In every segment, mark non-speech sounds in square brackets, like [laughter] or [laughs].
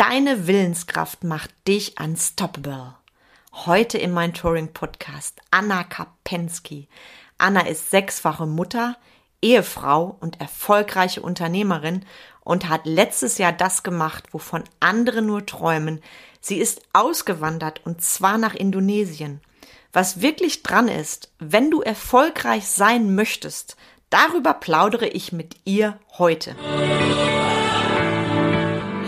Deine Willenskraft macht dich unstoppable. Heute in meinem Touring-Podcast Anna Kapensky. Anna ist sechsfache Mutter, Ehefrau und erfolgreiche Unternehmerin und hat letztes Jahr das gemacht, wovon andere nur träumen. Sie ist ausgewandert und zwar nach Indonesien. Was wirklich dran ist, wenn du erfolgreich sein möchtest, darüber plaudere ich mit ihr heute.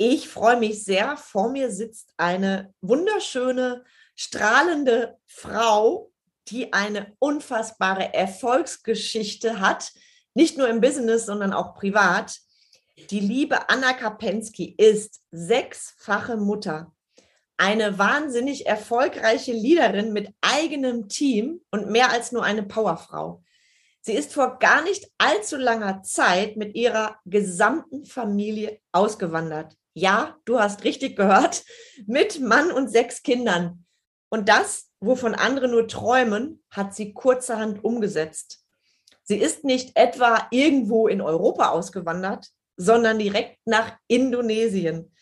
Ich freue mich sehr. Vor mir sitzt eine wunderschöne, strahlende Frau, die eine unfassbare Erfolgsgeschichte hat, nicht nur im Business, sondern auch privat. Die liebe Anna Kapensky ist sechsfache Mutter, eine wahnsinnig erfolgreiche Leaderin mit eigenem Team und mehr als nur eine Powerfrau. Sie ist vor gar nicht allzu langer Zeit mit ihrer gesamten Familie ausgewandert. Ja, du hast richtig gehört, mit Mann und sechs Kindern. Und das, wovon andere nur träumen, hat sie kurzerhand umgesetzt. Sie ist nicht etwa irgendwo in Europa ausgewandert, sondern direkt nach Indonesien.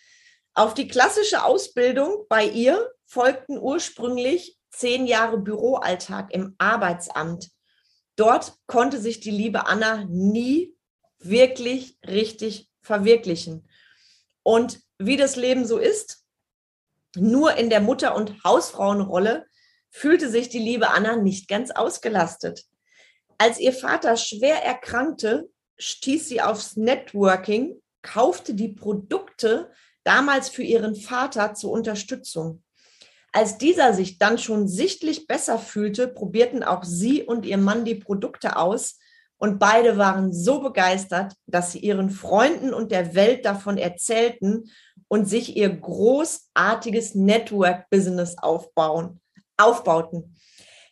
Auf die klassische Ausbildung bei ihr folgten ursprünglich zehn Jahre Büroalltag im Arbeitsamt. Dort konnte sich die liebe Anna nie wirklich richtig verwirklichen. Und wie das Leben so ist, nur in der Mutter- und Hausfrauenrolle fühlte sich die liebe Anna nicht ganz ausgelastet. Als ihr Vater schwer erkrankte, stieß sie aufs Networking, kaufte die Produkte damals für ihren Vater zur Unterstützung. Als dieser sich dann schon sichtlich besser fühlte, probierten auch sie und ihr Mann die Produkte aus und beide waren so begeistert, dass sie ihren Freunden und der Welt davon erzählten und sich ihr großartiges Network-Business aufbauen, aufbauten.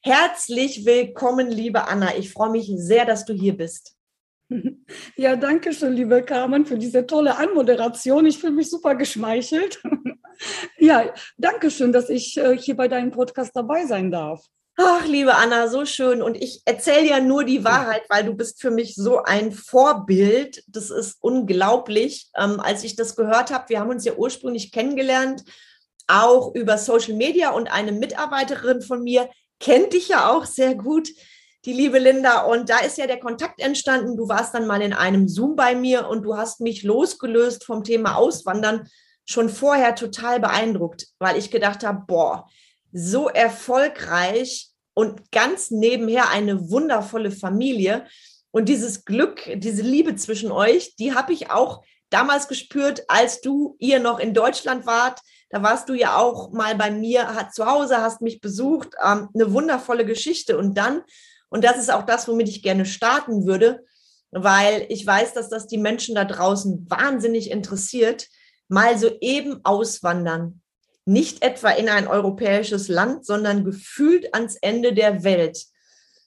Herzlich willkommen, liebe Anna. Ich freue mich sehr, dass du hier bist. [laughs] Ja, danke schön, liebe Carmen, für diese tolle Anmoderation. Ich fühle mich super geschmeichelt. [laughs] Ja, danke schön, dass ich äh, hier bei deinem Podcast dabei sein darf. Ach, liebe Anna, so schön. Und ich erzähle ja nur die Wahrheit, weil du bist für mich so ein Vorbild. Das ist unglaublich. Ähm, als ich das gehört habe, wir haben uns ja ursprünglich kennengelernt, auch über Social Media und eine Mitarbeiterin von mir kennt dich ja auch sehr gut, die liebe Linda. Und da ist ja der Kontakt entstanden. Du warst dann mal in einem Zoom bei mir und du hast mich losgelöst vom Thema Auswandern schon vorher total beeindruckt, weil ich gedacht habe, boah, so erfolgreich und ganz nebenher eine wundervolle Familie. Und dieses Glück, diese Liebe zwischen euch, die habe ich auch damals gespürt, als du ihr noch in Deutschland wart. Da warst du ja auch mal bei mir zu Hause, hast mich besucht. Ähm, eine wundervolle Geschichte. Und dann, und das ist auch das, womit ich gerne starten würde, weil ich weiß, dass das die Menschen da draußen wahnsinnig interessiert, mal so eben auswandern nicht etwa in ein europäisches Land, sondern gefühlt ans Ende der Welt.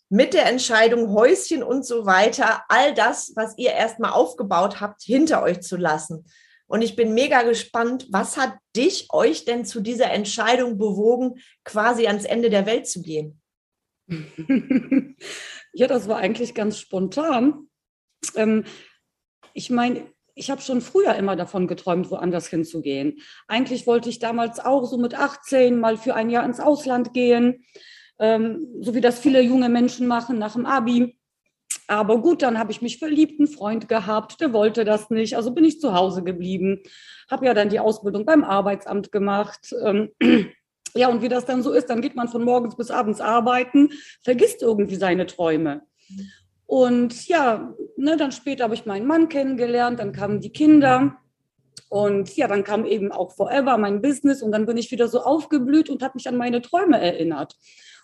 Mit der Entscheidung Häuschen und so weiter, all das, was ihr erstmal aufgebaut habt, hinter euch zu lassen. Und ich bin mega gespannt, was hat dich, euch denn zu dieser Entscheidung bewogen, quasi ans Ende der Welt zu gehen? [laughs] ja, das war eigentlich ganz spontan. Ähm, ich meine, ich habe schon früher immer davon geträumt, woanders hinzugehen. Eigentlich wollte ich damals auch so mit 18 mal für ein Jahr ins Ausland gehen, ähm, so wie das viele junge Menschen machen nach dem Abi. Aber gut, dann habe ich mich verliebt, einen Freund gehabt, der wollte das nicht. Also bin ich zu Hause geblieben, habe ja dann die Ausbildung beim Arbeitsamt gemacht. Ähm, [clears throat] ja, und wie das dann so ist, dann geht man von morgens bis abends arbeiten, vergisst irgendwie seine Träume. Und ja, ne, dann später habe ich meinen Mann kennengelernt, dann kamen die Kinder. Und ja, dann kam eben auch Forever, mein Business. Und dann bin ich wieder so aufgeblüht und habe mich an meine Träume erinnert.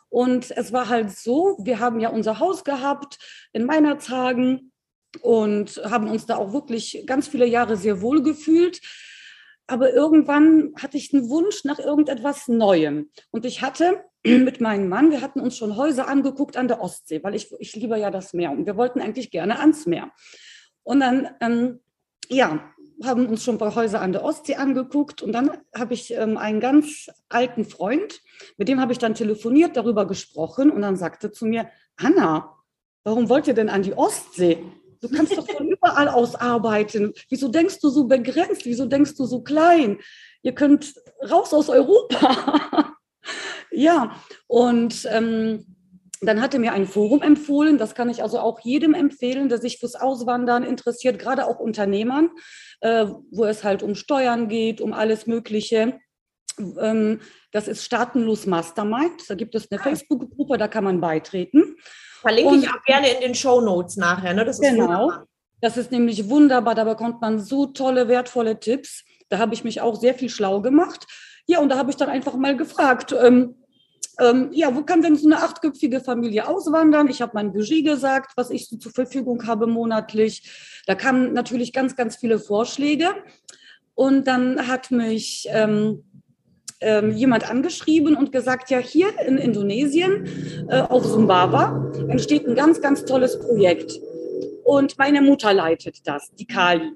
Und es war halt so, wir haben ja unser Haus gehabt in Weihnachtshagen und haben uns da auch wirklich ganz viele Jahre sehr wohl gefühlt. Aber irgendwann hatte ich einen Wunsch nach irgendetwas Neuem. Und ich hatte [clears throat] mit meinem Mann, wir hatten uns schon Häuser angeguckt an der Ostsee, weil ich, ich liebe ja das Meer und wir wollten eigentlich gerne ans Meer. Und dann, ähm, ja, haben uns schon ein paar Häuser an der Ostsee angeguckt und dann habe ich ähm, einen ganz alten Freund, mit dem habe ich dann telefoniert, darüber gesprochen und dann sagte zu mir, Anna, warum wollt ihr denn an die Ostsee? Du kannst doch von überall aus arbeiten. Wieso denkst du so begrenzt? Wieso denkst du so klein? Ihr könnt raus aus Europa. [laughs] ja, und ähm, dann hatte mir ein Forum empfohlen, das kann ich also auch jedem empfehlen, der sich fürs Auswandern interessiert, gerade auch Unternehmern, äh, wo es halt um Steuern geht, um alles Mögliche. Ähm, das ist Staatenlos Mastermind. Da gibt es eine ah. Facebook-Gruppe, da kann man beitreten. Verlinke Und, ich auch gerne in den Show Notes nachher. Ne? Das genau. Wunderbar. Das ist nämlich wunderbar. Da bekommt man so tolle, wertvolle Tipps. Da habe ich mich auch sehr viel schlau gemacht. Ja, und da habe ich dann einfach mal gefragt, ähm, ähm, ja, wo kann denn so eine achtköpfige Familie auswandern? Ich habe mein Budget gesagt, was ich so zur Verfügung habe monatlich. Da kamen natürlich ganz, ganz viele Vorschläge. Und dann hat mich ähm, ähm, jemand angeschrieben und gesagt, ja, hier in Indonesien, äh, auf Sumbawa, entsteht ein ganz, ganz tolles Projekt. Und meine Mutter leitet das, die Kali.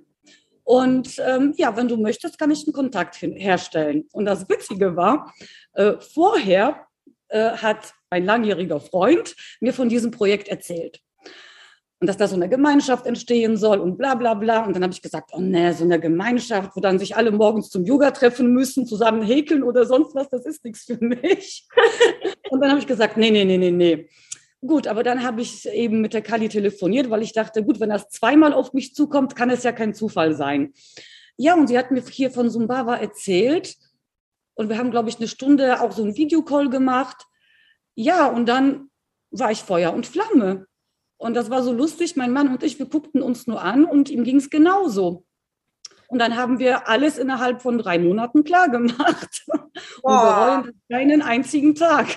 Und ähm, ja, wenn du möchtest, kann ich einen Kontakt herstellen. Und das Witzige war, äh, vorher äh, hat mein langjähriger Freund mir von diesem Projekt erzählt. Und dass da so eine Gemeinschaft entstehen soll und bla bla bla. Und dann habe ich gesagt, oh ne, so eine Gemeinschaft, wo dann sich alle morgens zum Yoga treffen müssen, zusammen häkeln oder sonst was, das ist nichts für mich. [laughs] und dann habe ich gesagt, nee, nee, nee, nee, nee. Gut, aber dann habe ich eben mit der Kali telefoniert, weil ich dachte, gut, wenn das zweimal auf mich zukommt, kann es ja kein Zufall sein. Ja, und sie hat mir hier von Sumbawa erzählt, und wir haben, glaube ich, eine Stunde auch so einen Videocall gemacht. Ja, und dann war ich Feuer und Flamme. Und das war so lustig. Mein Mann und ich, wir guckten uns nur an und ihm ging es genauso. Und dann haben wir alles innerhalb von drei Monaten klar gemacht. [laughs] Und wollen keinen einzigen Tag.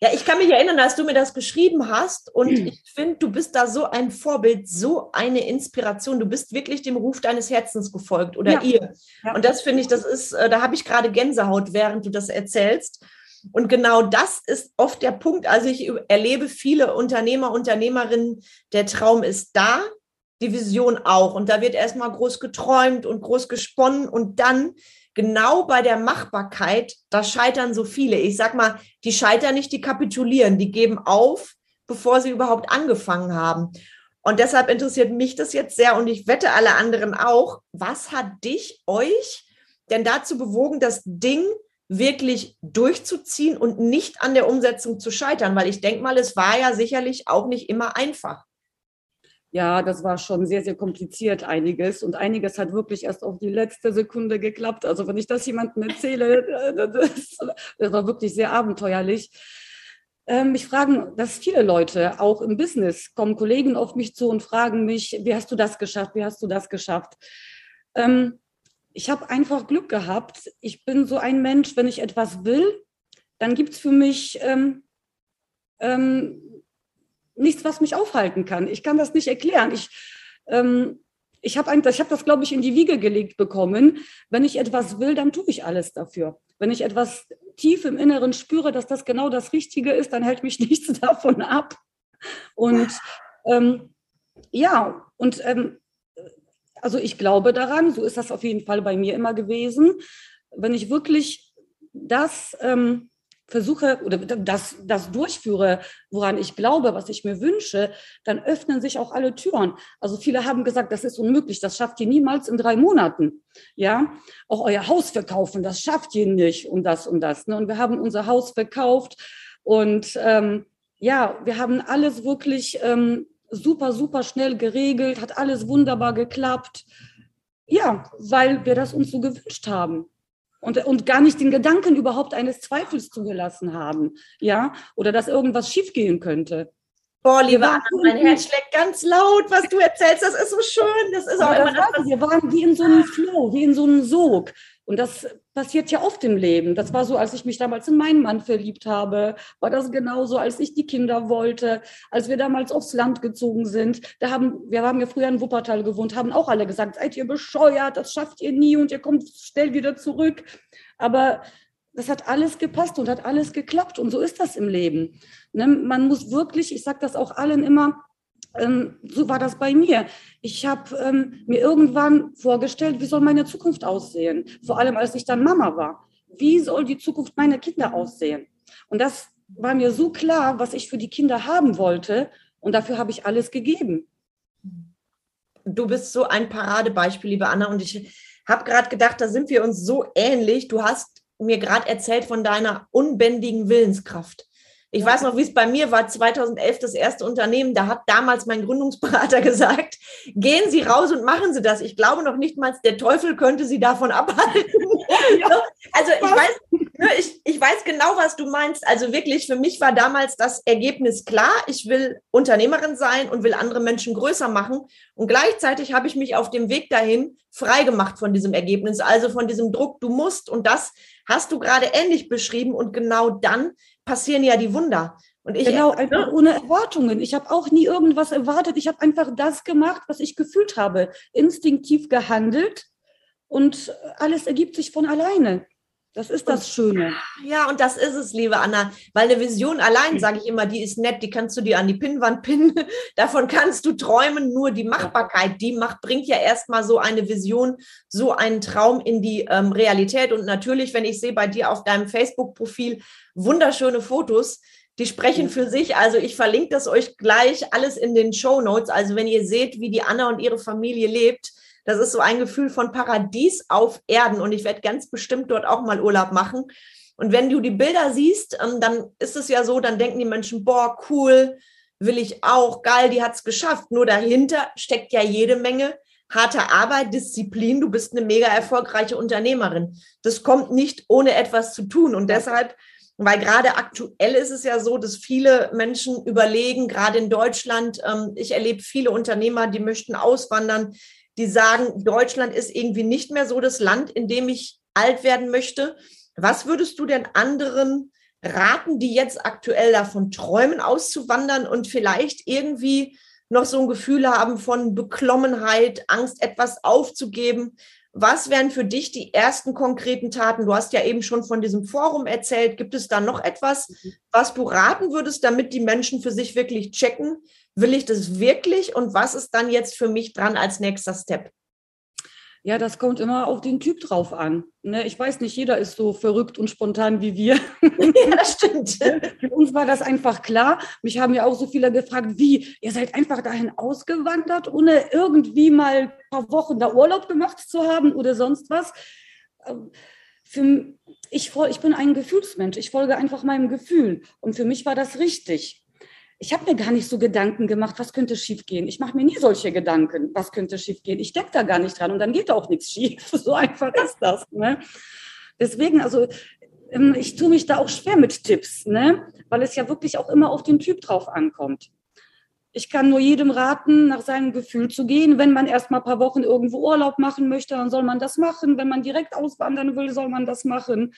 Ja, ich kann mich erinnern, als du mir das geschrieben hast und mhm. ich finde, du bist da so ein Vorbild, so eine Inspiration. Du bist wirklich dem Ruf deines Herzens gefolgt oder ja. ihr. Und das finde ich, das ist, äh, da habe ich gerade Gänsehaut, während du das erzählst. Und genau das ist oft der Punkt. Also ich erlebe viele Unternehmer, Unternehmerinnen, der Traum ist da, die Vision auch. Und da wird erstmal groß geträumt und groß gesponnen und dann genau bei der Machbarkeit, da scheitern so viele. Ich sag mal, die scheitern nicht, die kapitulieren, die geben auf, bevor sie überhaupt angefangen haben. Und deshalb interessiert mich das jetzt sehr und ich wette alle anderen auch. Was hat dich, euch denn dazu bewogen, das Ding wirklich durchzuziehen und nicht an der Umsetzung zu scheitern? Weil ich denke mal, es war ja sicherlich auch nicht immer einfach ja, das war schon sehr, sehr kompliziert einiges und einiges hat wirklich erst auf die letzte Sekunde geklappt. Also wenn ich das jemandem erzähle, [laughs] äh, das, das war wirklich sehr abenteuerlich. Ähm, mich fragen dass viele Leute, auch im Business, kommen Kollegen auf mich zu und fragen mich, wie hast du das geschafft, wie hast du das geschafft? Ähm, ich habe einfach Glück gehabt. Ich bin so ein Mensch, wenn ich etwas will, dann gibt es für mich ähm, ähm, nichts, was mich aufhalten kann. Ich kann das nicht erklären. Ich, ähm, ich habe hab das, glaube ich, in die Wiege gelegt bekommen. Wenn ich etwas will, dann tue ich alles dafür. Wenn ich etwas tief im Inneren spüre, dass das genau das Richtige ist, dann hält mich [laughs] nichts davon ab. Und ähm, ja, und ähm, also ich glaube daran, so ist das auf jeden Fall bei mir immer gewesen. Wenn ich wirklich das ähm, versuche oder das, das durchführe, woran ich glaube, was ich mir wünsche, dann öffnen sich auch alle Türen. Also viele haben gesagt, das ist unmöglich, das schafft ihr niemals in drei Monaten. Ja, auch euer Haus verkaufen, das schafft ihr nicht und das und das. Ne? Und wir haben unser Haus verkauft und ähm, ja, wir haben alles wirklich ähm, super, super schnell geregelt, hat alles wunderbar geklappt. Ja, weil wir das uns so gewünscht haben und, und gar nicht den Gedanken überhaupt eines Zweifels zugelassen haben, ja, oder dass irgendwas schiefgehen könnte. Boah, liebe Anna, mein Herz schlägt ganz laut, was du erzählst. Das ist so schön. Das ist auch immer das, was Wir waren wie in so einem Flow, wie in so einem Sog. Und das passiert ja oft im Leben. Das war so, als ich mich damals in meinen Mann verliebt habe, war das genauso, als ich die Kinder wollte, als wir damals aufs Land gezogen sind. Da haben, wir haben ja früher in Wuppertal gewohnt, haben auch alle gesagt, seid ihr bescheuert, das schafft ihr nie und ihr kommt schnell wieder zurück. Aber das hat alles gepasst und hat alles geklappt. Und so ist das im Leben. Ne? Man muss wirklich, ich sage das auch allen immer, ähm, so war das bei mir. Ich habe ähm, mir irgendwann vorgestellt, wie soll meine Zukunft aussehen? Vor allem, als ich dann Mama war. Wie soll die Zukunft meiner Kinder aussehen? Und das war mir so klar, was ich für die Kinder haben wollte. Und dafür habe ich alles gegeben. Du bist so ein Paradebeispiel, liebe Anna. Und ich habe gerade gedacht, da sind wir uns so ähnlich. Du hast mir gerade erzählt von deiner unbändigen Willenskraft. Ich weiß noch, wie es bei mir war, 2011 das erste Unternehmen. Da hat damals mein Gründungsberater [laughs] gesagt, gehen Sie raus und machen Sie das. Ich glaube noch nicht mal, der Teufel könnte Sie davon [laughs] abhalten. Ja. Also ich weiß, ne, ich, ich weiß genau, was du meinst. Also wirklich, für mich war damals das Ergebnis klar. Ich will Unternehmerin sein und will andere Menschen größer machen. Und gleichzeitig habe ich mich auf dem Weg dahin frei gemacht von diesem Ergebnis, also von diesem Druck, du musst. Und das hast du gerade ähnlich beschrieben. Und genau dann passieren ja die Wunder. Und ich, genau, einfach ohne Erwartungen. Ich habe auch nie irgendwas erwartet. Ich habe einfach das gemacht, was ich gefühlt habe. Instinktiv gehandelt und alles ergibt sich von alleine. Das ist das Schöne. Ja, und das ist es, liebe Anna. Weil eine Vision allein, sage ich immer, die ist nett, die kannst du dir an die Pinnwand pinnen. [laughs] Davon kannst du träumen. Nur die Machbarkeit, die macht, bringt ja erstmal so eine Vision, so einen Traum in die ähm, Realität. Und natürlich, wenn ich sehe bei dir auf deinem Facebook-Profil wunderschöne Fotos, die sprechen für sich. Also ich verlinke das euch gleich alles in den Show Notes. Also wenn ihr seht, wie die Anna und ihre Familie lebt, das ist so ein Gefühl von Paradies auf Erden und ich werde ganz bestimmt dort auch mal Urlaub machen. Und wenn du die Bilder siehst, ähm, dann ist es ja so, dann denken die Menschen, boah, cool, will ich auch, geil, die hat es geschafft. Nur dahinter steckt ja jede Menge harte Arbeit, Disziplin. Du bist eine mega erfolgreiche Unternehmerin. Das kommt nicht ohne etwas zu tun. Und deshalb, weil gerade aktuell ist es ja so, dass viele Menschen überlegen, gerade in Deutschland, ähm, ich erlebe viele Unternehmer, die möchten auswandern, die sagen, Deutschland ist irgendwie nicht mehr so das Land, in dem ich alt werden möchte. Was würdest du denn anderen raten, die jetzt aktuell davon träumen, auszuwandern und vielleicht irgendwie noch so ein Gefühl haben von Beklommenheit, Angst, etwas aufzugeben? Was wären für dich die ersten konkreten Taten? Du hast ja eben schon von diesem Forum erzählt. Gibt es da noch etwas, mhm. was du raten würdest, damit die Menschen für sich wirklich checken, will ich das wirklich und was ist dann jetzt für mich dran als nächster Step? Ja, das kommt immer auf den Typ drauf an. Ne? Ich weiß nicht, jeder ist so verrückt und spontan wie wir. [laughs] Ja, das stimmt. [laughs] Für uns war das einfach klar. Mich haben ja auch so viele gefragt, wie, ihr seid einfach dahin ausgewandert, ohne irgendwie mal ein paar Wochen da Urlaub gemacht zu haben oder sonst was. Ähm, für, ich, ich bin ein Gefühlsmensch. Ich folge einfach meinem Gefühl. Und für mich war das richtig ich habe mir gar nicht so Gedanken gemacht, was könnte schiefgehen. Ich mache mir nie solche Gedanken, was könnte schiefgehen. Ich denke da gar nicht dran und dann geht auch nichts schief. [laughs] So einfach ist das. Ne? Deswegen, also ähm, ich tue mich da auch schwer mit Tipps, ne? weil es ja wirklich auch immer auf den Typ drauf ankommt. Ich kann nur jedem raten, nach seinem Gefühl zu gehen. Wenn man erst mal ein paar Wochen irgendwo Urlaub machen möchte, dann soll man das machen. Wenn man direkt auswandern will, soll man das machen.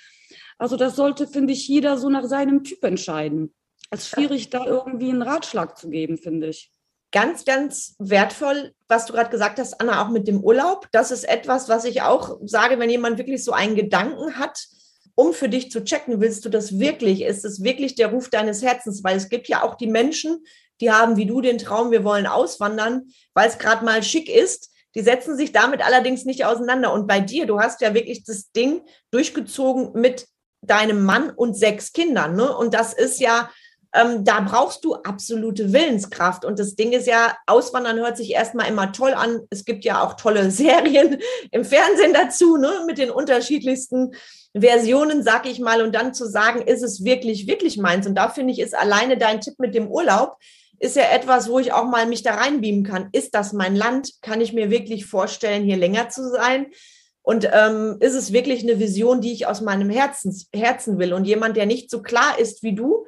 Also das sollte, finde ich, jeder so nach seinem Typ entscheiden. Es ist schwierig, da irgendwie einen Ratschlag zu geben, finde ich. Ganz, ganz wertvoll, was du gerade gesagt hast, Anna, auch mit dem Urlaub. Das ist etwas, was ich auch sage, wenn jemand wirklich so einen Gedanken hat, um für dich zu checken, willst du das wirklich? Ist es wirklich der Ruf deines Herzens? Weil es gibt ja auch die Menschen, die haben wie du den Traum, wir wollen auswandern, weil es gerade mal schick ist. Die setzen sich damit allerdings nicht auseinander. Und bei dir, du hast ja wirklich das Ding durchgezogen mit deinem Mann und sechs Kindern. Ne? Und das ist ja ähm, da brauchst du absolute Willenskraft. Und das Ding ist ja, Auswandern hört sich erstmal immer toll an. Es gibt ja auch tolle [laughs] Serien im Fernsehen dazu, ne, mit den unterschiedlichsten Versionen, sag ich mal. Und dann zu sagen, ist es wirklich, wirklich meins? Und da finde ich, ist alleine dein Tipp mit dem Urlaub, ist ja etwas, wo ich auch mal mich da reinbeamen kann. Ist das mein Land? Kann ich mir wirklich vorstellen, hier länger zu sein? Und ähm, ist es wirklich eine Vision, die ich aus meinem Herzen, Herzen will? Und jemand, der nicht so klar ist wie du,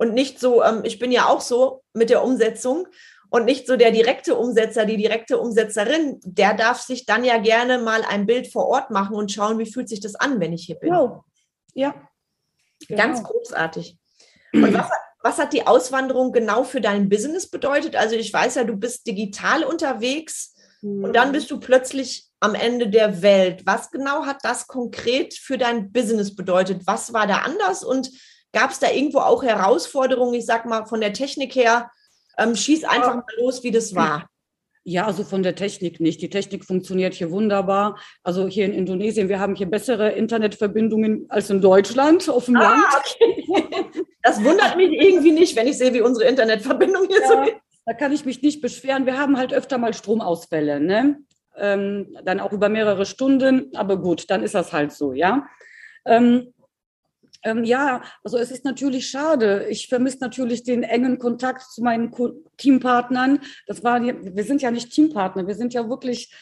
und nicht so, ähm, ich bin ja auch so mit der Umsetzung und nicht so der direkte Umsetzer, die direkte Umsetzerin, der darf sich dann ja gerne mal ein Bild vor Ort machen und schauen, wie fühlt sich das an, wenn ich hier bin. Genau. Ja. Genau. Ganz großartig. Und was, was hat die Auswanderung genau für dein Business bedeutet? Also ich weiß ja, du bist digital unterwegs mhm. und dann bist du plötzlich am Ende der Welt. Was genau hat das konkret für dein Business bedeutet? Was war da anders und gab es da irgendwo auch Herausforderungen, ich sag mal von der Technik her, ähm, schieß einfach mal los, wie das war. Ja, also von der Technik nicht. Die Technik funktioniert hier wunderbar. Also hier in Indonesien, wir haben hier bessere Internetverbindungen als in Deutschland auf dem ah, Land. Okay. [laughs] Das wundert mich irgendwie nicht, wenn ich sehe, wie unsere Internetverbindung hier ja, so ist. Da kann ich mich nicht beschweren. Wir haben halt öfter mal Stromausfälle, ne? Ähm, dann auch über mehrere Stunden. Aber gut, dann ist das halt so, ja. Ähm, ähm, ja, also es ist natürlich schade. Ich vermisse natürlich den engen Kontakt zu meinen Teampartnern. Das war, wir sind ja nicht Teampartner, wir sind ja wirklich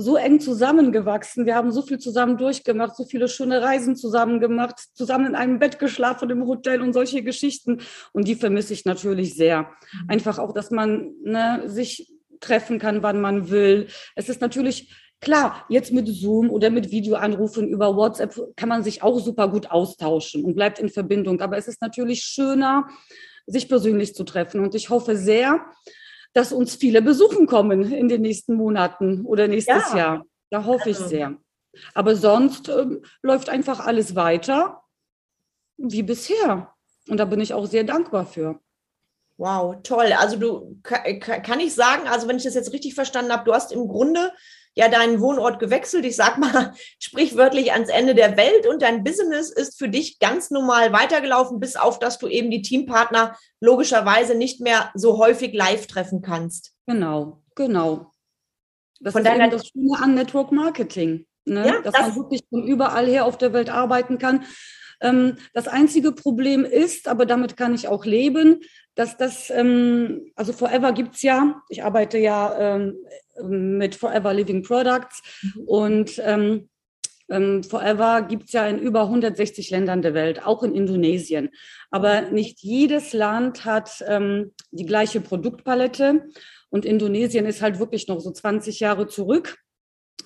so eng zusammengewachsen. Wir haben so viel zusammen durchgemacht, so viele schöne Reisen zusammen gemacht, zusammen in einem Bett geschlafen im Hotel und solche Geschichten. Und die vermisse ich natürlich sehr. Mhm. Einfach auch, dass man ne, sich treffen kann, wann man will. Es ist natürlich Klar, jetzt mit Zoom oder mit Videoanrufen über WhatsApp kann man sich auch super gut austauschen und bleibt in Verbindung. Aber es ist natürlich schöner, sich persönlich zu treffen. Und ich hoffe sehr, dass uns viele besuchen kommen in den nächsten Monaten oder nächstes ja. Jahr. Da hoffe ich also. sehr. Aber sonst ähm, läuft einfach alles weiter wie bisher. Und da bin ich auch sehr dankbar für. Wow, toll. Also du kann ich sagen, also wenn ich das jetzt richtig verstanden habe, du hast im Grunde ja deinen Wohnort gewechselt, ich sag mal [laughs] sprichwörtlich ans Ende der Welt und dein Business ist für dich ganz normal weitergelaufen, bis auf dass du eben die Teampartner logischerweise nicht mehr so häufig live treffen kannst. Genau, genau. Das von ist deiner das Schöne an Network Marketing, ne? ja, dass das man wirklich von überall her auf der Welt arbeiten kann. Ähm, das einzige Problem ist, aber damit kann ich auch leben, dass das, ähm, also Forever gibt es ja, ich arbeite ja ähm, mit Forever Living Products mhm. und ähm, ähm, Forever gibt es ja in über 160 Ländern der Welt, auch in Indonesien. Aber nicht jedes Land hat ähm, die gleiche Produktpalette und Indonesien ist halt wirklich noch so 20 Jahre zurück.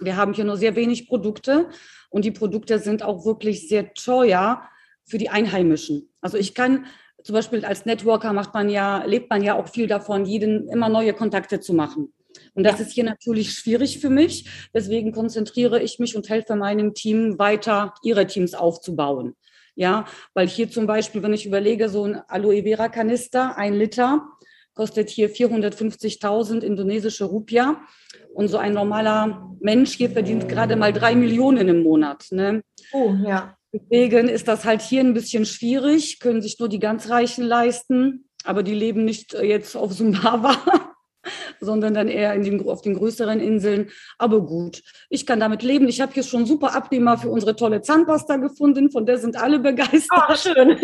Wir haben hier nur sehr wenig Produkte und die Produkte sind auch wirklich sehr teuer für die Einheimischen. Also ich kann zum Beispiel als Networker macht man ja, lebt man ja auch viel davon, jeden immer neue Kontakte zu machen. Und das ja. ist hier natürlich schwierig für mich. Deswegen konzentriere ich mich und helfe meinem Team weiter, ihre Teams aufzubauen. Ja, weil hier zum Beispiel, wenn ich überlege, so ein Aloe Vera Kanister, ein Liter, kostet hier 450.000 indonesische Rupia. Und so ein normaler Mensch hier verdient gerade mal drei Millionen im Monat. Ne? Oh, ja. Deswegen ist das halt hier ein bisschen schwierig, können sich nur die ganz Reichen leisten, aber die leben nicht jetzt auf Sumbawa, [laughs] sondern dann eher in den, auf den größeren Inseln. Aber gut, ich kann damit leben. Ich habe hier schon super Abnehmer für unsere tolle Zahnpasta gefunden, von der sind alle begeistert. Ach, schön.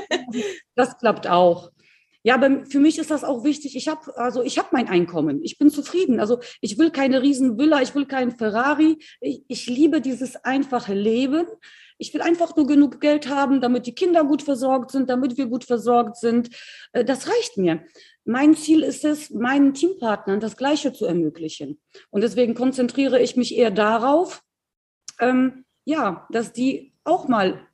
[laughs] das klappt auch. Ja, aber für mich ist das auch wichtig. Ich habe also ich habe mein Einkommen. Ich bin zufrieden. Also ich will keine Riesenvilla, ich will keinen Ferrari. Ich, ich liebe dieses einfache Leben. Ich will einfach nur genug Geld haben, damit die Kinder gut versorgt sind, damit wir gut versorgt sind. Äh, das reicht mir. Mein Ziel ist es, meinen Teampartnern das Gleiche zu ermöglichen. Und deswegen konzentriere ich mich eher darauf, ähm, ja, dass die auch mal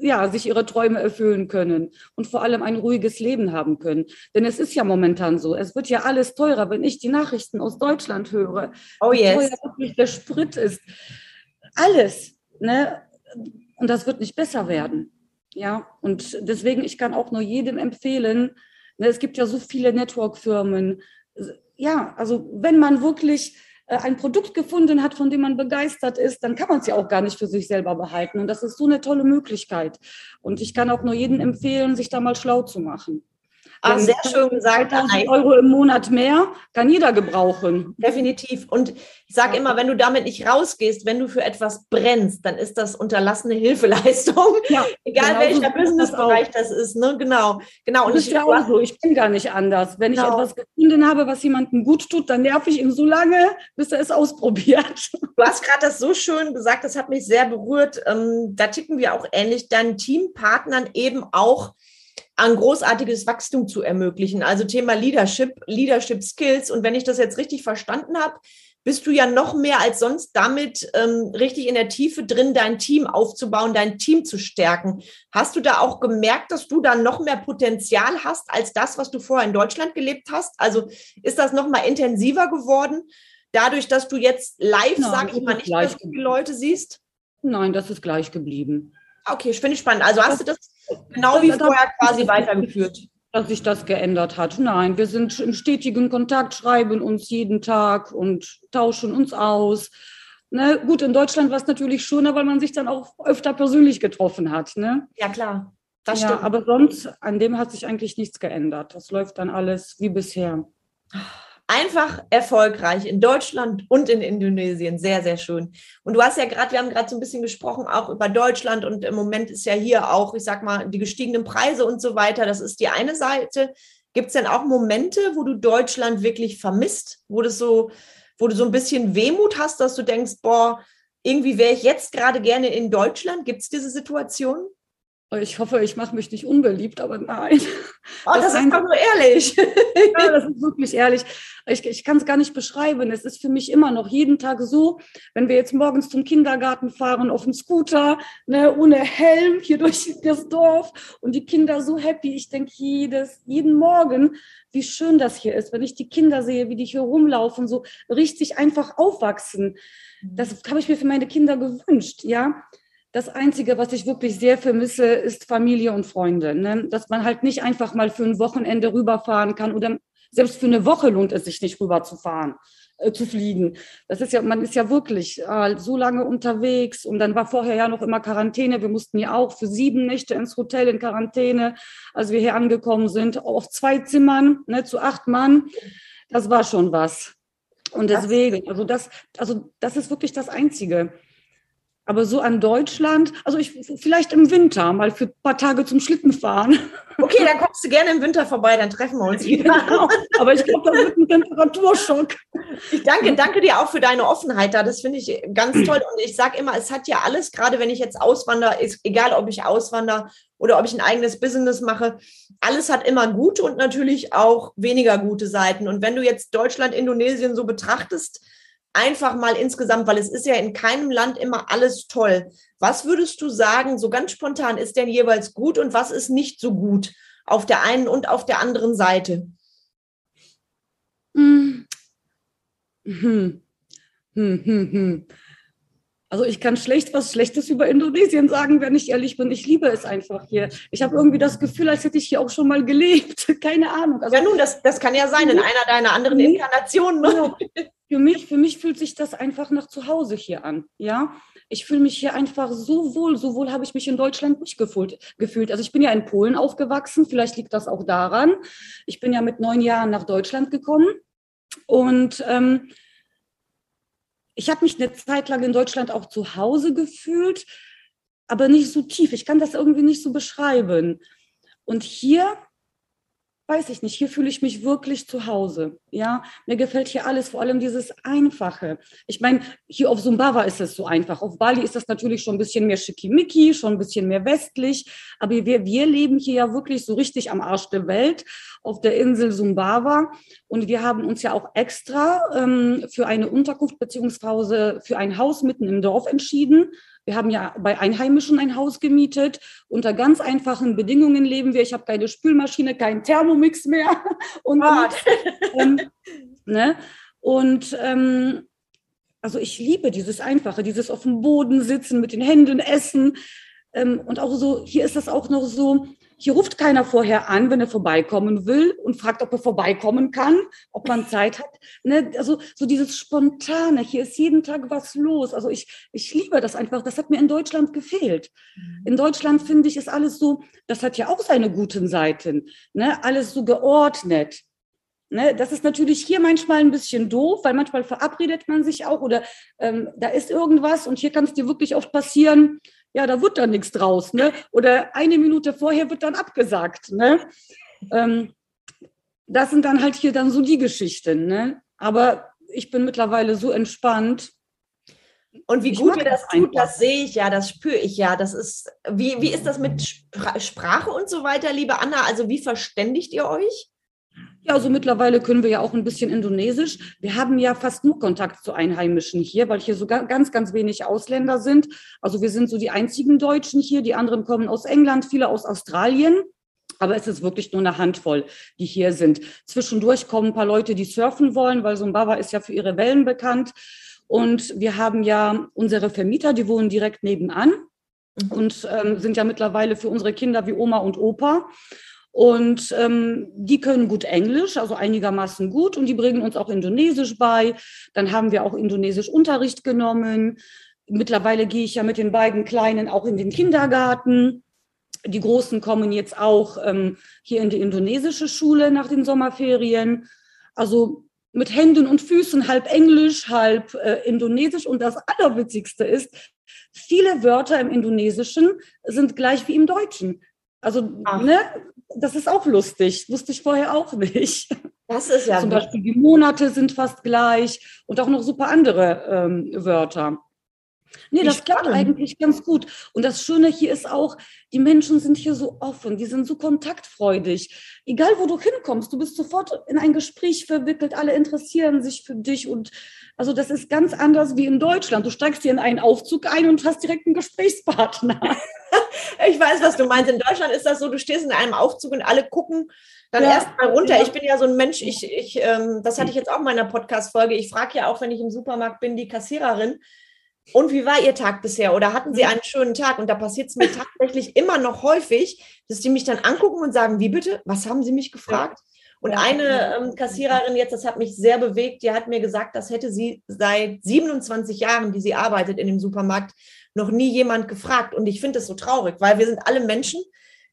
ja, sich ihre Träume erfüllen können und vor allem ein ruhiges Leben haben können. Denn es ist ja momentan so, es wird ja alles teurer, wenn ich die Nachrichten aus Deutschland höre. Oh yes. Wie teuer wirklich der Sprit ist. Alles. Ne? Und das wird nicht besser werden. Ja, und deswegen, ich kann auch nur jedem empfehlen, es gibt ja so viele Network-Firmen. Ja, also wenn man wirklich äh, ein Produkt gefunden hat, von dem man begeistert ist, dann kann man es ja auch gar nicht für sich selber behalten. Und das ist so eine tolle Möglichkeit. Und ich kann auch nur jedem empfehlen, sich da mal schlau zu machen. Ah, sehr schön gesagt. 1000 Euro im Monat mehr kann jeder gebrauchen. Definitiv. Und ich sage immer, wenn du damit nicht rausgehst, wenn du für etwas brennst, dann ist das unterlassene Hilfeleistung. Ja, [laughs] Egal genau welcher so Businessbereich das, das, ist. Ne? Genau. genau. Und das ist ja auch so. Ich bin gar nicht anders. Wenn genau. ich etwas gefunden habe, was jemandem gut tut, dann nerv ich ihn so lange, bis er es ausprobiert. Du hast gerade das so schön gesagt, das hat mich sehr berührt. Ähm, da ticken wir auch ähnlich, deinen Teampartnern eben auch ein großartiges Wachstum zu ermöglichen. Also Thema Leadership, Leadership Skills. Und wenn ich das jetzt richtig verstanden habe, bist du ja noch mehr als sonst damit ähm, richtig in der Tiefe drin, dein Team aufzubauen, dein Team zu stärken. Hast du da auch gemerkt, dass du da noch mehr Potenzial hast als das, was du vorher in Deutschland gelebt hast? Also ist das noch mal intensiver geworden, dadurch, dass du jetzt live, Nein, sag ich mal, nicht mehr so viele Leute siehst? Nein, das ist gleich geblieben. Okay, ich finde ich spannend. Also hast du das genau wie vorher quasi weitergeführt? dass sich das geändert hat. Nein, wir sind im stetigen Kontakt, schreiben uns jeden Tag und tauschen uns aus. Ne? Gut, in Deutschland war es natürlich schöner, weil man sich dann auch öfter persönlich getroffen hat. Ne? Ja, klar. Das ja, stimmt. aber sonst, an dem hat sich eigentlich nichts geändert. Das läuft dann alles wie bisher einfach erfolgreich in Deutschland und in Indonesien. Sehr, sehr schön. Und du hast ja gerade, wir haben gerade so ein bisschen gesprochen auch über Deutschland und im Moment ist ja hier auch, ich sag mal, die gestiegenen Preise und so weiter. Das ist die eine Seite. Gibt es denn auch Momente, wo du Deutschland wirklich vermisst, wo das so, wo du so ein bisschen Wehmut hast, dass du denkst, boah, irgendwie wäre ich jetzt gerade gerne in Deutschland? Gibt es diese Situation? Ich hoffe, ich mache mich nicht unbeliebt, aber nein. Oh, das, das ist doch nur ehrlich. [laughs] ja, das ist wirklich ehrlich. Ich, ich kann es gar nicht beschreiben. Es ist für mich immer noch jeden Tag so, wenn wir jetzt morgens zum Kindergarten fahren auf dem Scooter, ne, ohne Helm hier [laughs] durch das Dorf und die Kinder so happy. Ich denke jedes, jeden Morgen, wie schön das hier ist, wenn ich die Kinder sehe, wie die hier rumlaufen, so richtig einfach aufwachsen. Das habe ich mir für meine Kinder gewünscht, ja. Das Einzige, was ich wirklich sehr vermisse, ist Familie und Freunde. Ne? Dass man halt nicht einfach mal für ein Wochenende rüberfahren kann oder selbst für eine Woche lohnt es sich nicht rüberzufahren, äh, zu fliegen. Das ist ja, man ist ja wirklich äh, so lange unterwegs und dann war vorher ja noch immer Quarantäne. Wir mussten ja auch für sieben Nächte ins Hotel in Quarantäne, als wir hier angekommen sind, auf zwei Zimmern, ne, zu acht Mann. Das war schon was. Und deswegen, also das, also das ist wirklich das Einzige. Aber so an Deutschland, also ich vielleicht im Winter mal für ein paar Tage zum Schlittenfahren. Okay, dann kommst du gerne im Winter vorbei, dann treffen wir uns wieder. Genau. Aber ich glaube, das wird ein Temperaturschock. Ich danke, danke dir auch für deine Offenheit da. Das finde ich ganz toll. Und ich sage immer, es hat ja alles, gerade wenn ich jetzt auswandere, ist egal, ob ich auswandere oder ob ich ein eigenes Business mache, alles hat immer gute und natürlich auch weniger gute Seiten. Und wenn du jetzt Deutschland, Indonesien so betrachtest, einfach mal insgesamt, weil es ist ja in keinem Land immer alles toll. Was würdest du sagen, so ganz spontan, ist denn jeweils gut und was ist nicht so gut auf der einen und auf der anderen Seite? Hm. Hm. Hm, hm, hm. Also ich kann schlecht was Schlechtes über Indonesien sagen, wenn ich ehrlich bin. Ich liebe es einfach hier. Ich habe irgendwie das Gefühl, als hätte ich hier auch schon mal gelebt. [laughs] Keine Ahnung. Also, ja nun, das, das kann ja sein in einer deiner anderen Inkarnationen. Ne? Genau für mich, für mich fühlt sich das einfach nach zu Hause hier an. Ja, ich fühle mich hier einfach so wohl. So wohl habe ich mich in Deutschland nicht gefühlt, gefühlt. Also ich bin ja in Polen aufgewachsen. Vielleicht liegt das auch daran. Ich bin ja mit neun Jahren nach Deutschland gekommen und ähm, ich habe mich eine Zeit lang in Deutschland auch zu Hause gefühlt, aber nicht so tief. Ich kann das irgendwie nicht so beschreiben. Und hier weiß ich nicht, hier fühle ich mich wirklich zu Hause. Ja, mir gefällt hier alles, vor allem dieses Einfache. Ich meine, hier auf Sumbawa ist es so einfach. Auf Bali ist das natürlich schon ein bisschen mehr schickimicki, schon ein bisschen mehr westlich. Aber wir, wir leben hier ja wirklich so richtig am Arsch der Welt auf der Insel Sumbawa. Und wir haben uns ja auch extra ähm, für eine Unterkunft beziehungsweise für ein Haus mitten im Dorf entschieden wir haben ja bei Einheimischen ein Haus gemietet. Unter ganz einfachen Bedingungen leben wir. Ich habe keine Spülmaschine, keinen Thermomix mehr. [laughs] Und, ah. ähm, ne? und ähm, also ich liebe dieses Einfache, dieses auf dem Boden sitzen, mit den Händen essen. Ähm, und auch so, hier ist das auch noch so, hier ruft keiner vorher an, wenn er vorbeikommen will und fragt, ob er vorbeikommen kann, ob man Zeit hat. Ne? Also so dieses Spontane, hier ist jeden Tag was los. Also ich, ich liebe das einfach. Das hat mir in Deutschland gefehlt. Mhm. In Deutschland finde ich, ist alles so, das hat ja auch seine guten Seiten. Ne? Alles so geordnet. Ne, das ist natürlich hier manchmal ein bisschen doof, weil manchmal verabredet man sich auch oder ähm, da ist irgendwas und hier kann es dir wirklich oft passieren, ja, da wird dann nichts draus, ne? Oder eine Minute vorher wird dann abgesagt, ne? Ähm, das sind dann halt hier dann so die Geschichten, ne? Aber ich bin mittlerweile so entspannt. Und wie gut ihr das tut, das sehe ich ja, das spüre ich ja. Das ist, wie, wie ist das mit Sprache und so weiter, liebe Anna? Also wie verständigt ihr euch? Ja, also mittlerweile können wir ja auch ein bisschen Indonesisch. Wir haben ja fast nur Kontakt zu Einheimischen hier, weil hier so ganz, ganz wenig Ausländer sind. Also wir sind so die einzigen Deutschen hier. Die anderen kommen aus England, viele aus Australien. Aber es ist wirklich nur eine Handvoll, die hier sind. Zwischendurch kommen ein paar Leute, die surfen wollen, weil Sumbawa ist ja für ihre Wellen bekannt. Und wir haben ja unsere Vermieter, die wohnen direkt nebenan mhm. und ähm, sind ja mittlerweile für unsere Kinder wie Oma und Opa. Und ähm, die können gut Englisch, also einigermaßen gut, und die bringen uns auch Indonesisch bei. Dann haben wir auch Indonesisch Unterricht genommen. Mittlerweile gehe ich ja mit den beiden Kleinen auch in den Kindergarten. Die Großen kommen jetzt auch ähm, hier in die indonesische Schule nach den Sommerferien. Also mit Händen und Füßen, halb Englisch, halb äh, Indonesisch. Und das Allerwitzigste ist, viele Wörter im Indonesischen sind gleich wie im Deutschen. Also, ne, das ist auch lustig. Wusste ich vorher auch nicht. Das ist ja. Zum Beispiel die Monate sind fast gleich und auch noch super andere ähm, Wörter. Nee, das klappt eigentlich ganz gut. Und das Schöne hier ist auch, die Menschen sind hier so offen, die sind so kontaktfreudig. Egal, wo du hinkommst, du bist sofort in ein Gespräch verwickelt, alle interessieren sich für dich. Und also das ist ganz anders wie in Deutschland. Du steigst hier in einen Aufzug ein und hast direkt einen Gesprächspartner. [laughs] ich weiß, was du meinst. In Deutschland ist das so, du stehst in einem Aufzug und alle gucken dann ja. erst mal runter. Ich bin ja so ein Mensch, ich, ich, ähm, das hatte ich jetzt auch in meiner Podcast-Folge. Ich frage ja auch, wenn ich im Supermarkt bin, die Kassiererin, und wie war Ihr Tag bisher? Oder hatten Sie einen schönen Tag? Und da passiert es mir tatsächlich immer noch häufig, dass die mich dann angucken und sagen, wie bitte? Was haben Sie mich gefragt? Und eine ähm, Kassiererin jetzt, das hat mich sehr bewegt, die hat mir gesagt, das hätte sie seit 27 Jahren, die sie arbeitet in dem Supermarkt, noch nie jemand gefragt. Und ich finde das so traurig, weil wir sind alle Menschen.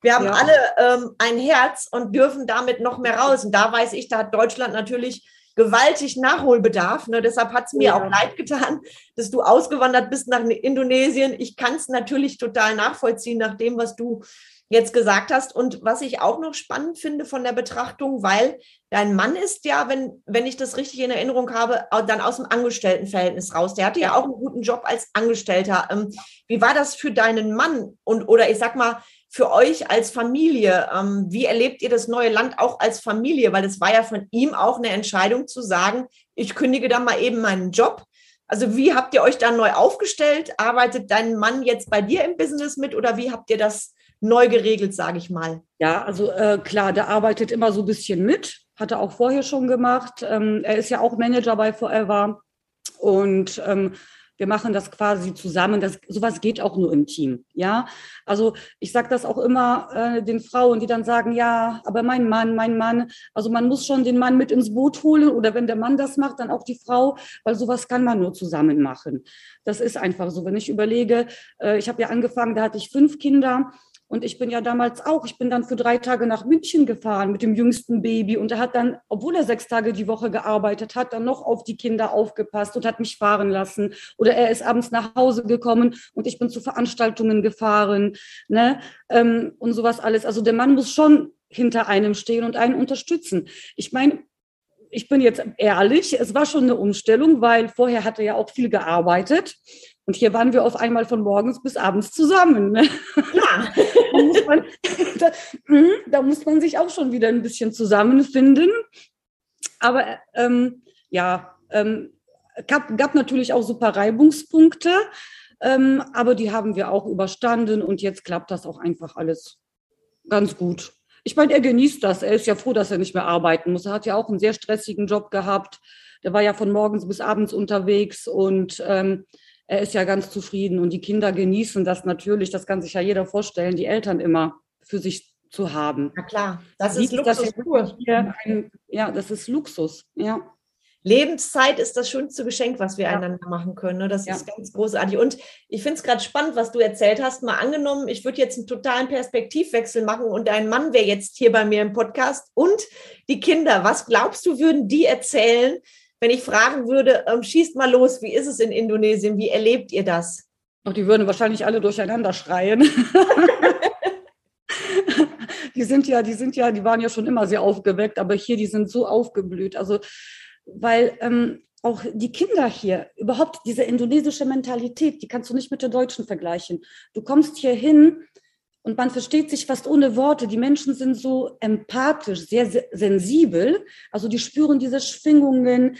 Wir haben ja. alle ähm, ein Herz und dürfen damit noch mehr raus. Und da weiß ich, da hat Deutschland natürlich gewaltig Nachholbedarf. Ne? Deshalb hat es mir ja. auch leid getan, dass du ausgewandert bist nach Indonesien. Ich kann es natürlich total nachvollziehen nach dem, was du jetzt gesagt hast. Und was ich auch noch spannend finde von der Betrachtung, weil dein Mann ist ja, wenn, wenn ich das richtig in Erinnerung habe, dann aus dem Angestelltenverhältnis raus. Der hatte ja auch einen guten Job als Angestellter. Ähm, wie war das für deinen Mann? Und, oder ich sag mal, für euch als Familie? Ähm, wie erlebt ihr das neue Land auch als Familie? Weil es war ja von ihm auch eine Entscheidung zu sagen, ich kündige dann mal eben meinen Job. Also wie habt ihr euch da neu aufgestellt? Arbeitet dein Mann jetzt bei dir im Business mit oder wie habt ihr das neu geregelt, sage ich mal? Ja, also äh, klar, der arbeitet immer so ein bisschen mit, hat er auch vorher schon gemacht. Ähm, er ist ja auch Manager bei Forever und ähm, wir machen das quasi zusammen. Das, sowas geht auch nur im Team. Ja, also ich sage das auch immer äh, den Frauen, die dann sagen, ja, aber mein Mann, mein Mann. Also man muss schon den Mann mit ins Boot holen oder wenn der Mann das macht, dann auch die Frau, weil sowas kann man nur zusammen machen. Das ist einfach so. Wenn ich überlege, äh, ich habe ja angefangen, da hatte ich fünf Kinder und ich bin ja damals auch, ich bin dann für drei Tage nach München gefahren mit dem jüngsten Baby und er hat dann, obwohl er sechs Tage die Woche gearbeitet hat, dann noch auf die Kinder aufgepasst und hat mich fahren lassen. Oder er ist abends nach Hause gekommen und ich bin zu Veranstaltungen gefahren, ne? Ähm, und sowas alles. Also der Mann muss schon hinter einem stehen und einen unterstützen. Ich meine, ich bin jetzt ehrlich, es war schon eine Umstellung, weil vorher hat er ja auch viel gearbeitet. Und hier waren wir auf einmal von morgens bis abends zusammen. Ne? Ja. [laughs] da, muss man, da, hm, da, muss man sich auch schon wieder ein bisschen zusammenfinden. Aber ähm, ja, ähm, gab, gab natürlich auch super Reibungspunkte, ähm, aber die haben wir auch überstanden und jetzt klappt das auch einfach alles ganz gut. Ich meine, er genießt das. Er ist ja froh, dass er nicht mehr arbeiten muss. Er hat ja auch einen sehr stressigen Job gehabt. Der war ja von morgens bis abends unterwegs und ähm, er ist ja ganz zufrieden und die Kinder genießen das natürlich, das kann sich ja jeder vorstellen, die Eltern immer für sich zu haben. Na klar, das ist Luxus pur. ja, das ist Luxus, ja. Lebenszeit ist das schönste Geschenk, was wir ja. einander machen können. Ne? Das ja. ist ganz großartig. Und ich finde es gerade spannend, was du erzählt hast. Mal angenommen, ich würde jetzt einen totalen Perspektivwechsel machen und dein Mann wäre jetzt hier bei mir im Podcast und die Kinder. Was glaubst du, würden die erzählen, wenn ich fragen würde, ähm, schießt mal los, wie ist es in Indonesien? Wie erlebt ihr das? Ach, die würden wahrscheinlich alle durcheinander schreien. [laughs] die sind ja, die sind ja, die waren ja schon immer sehr aufgeweckt, aber hier, die sind so aufgeblüht. Also, weil ähm, auch die Kinder hier, überhaupt diese indonesische Mentalität, die kannst du nicht mit der deutschen vergleichen. Du kommst hier hin und man versteht sich fast ohne Worte. Die Menschen sind so empathisch, sehr sensibel. Also die spüren diese Schwingungen.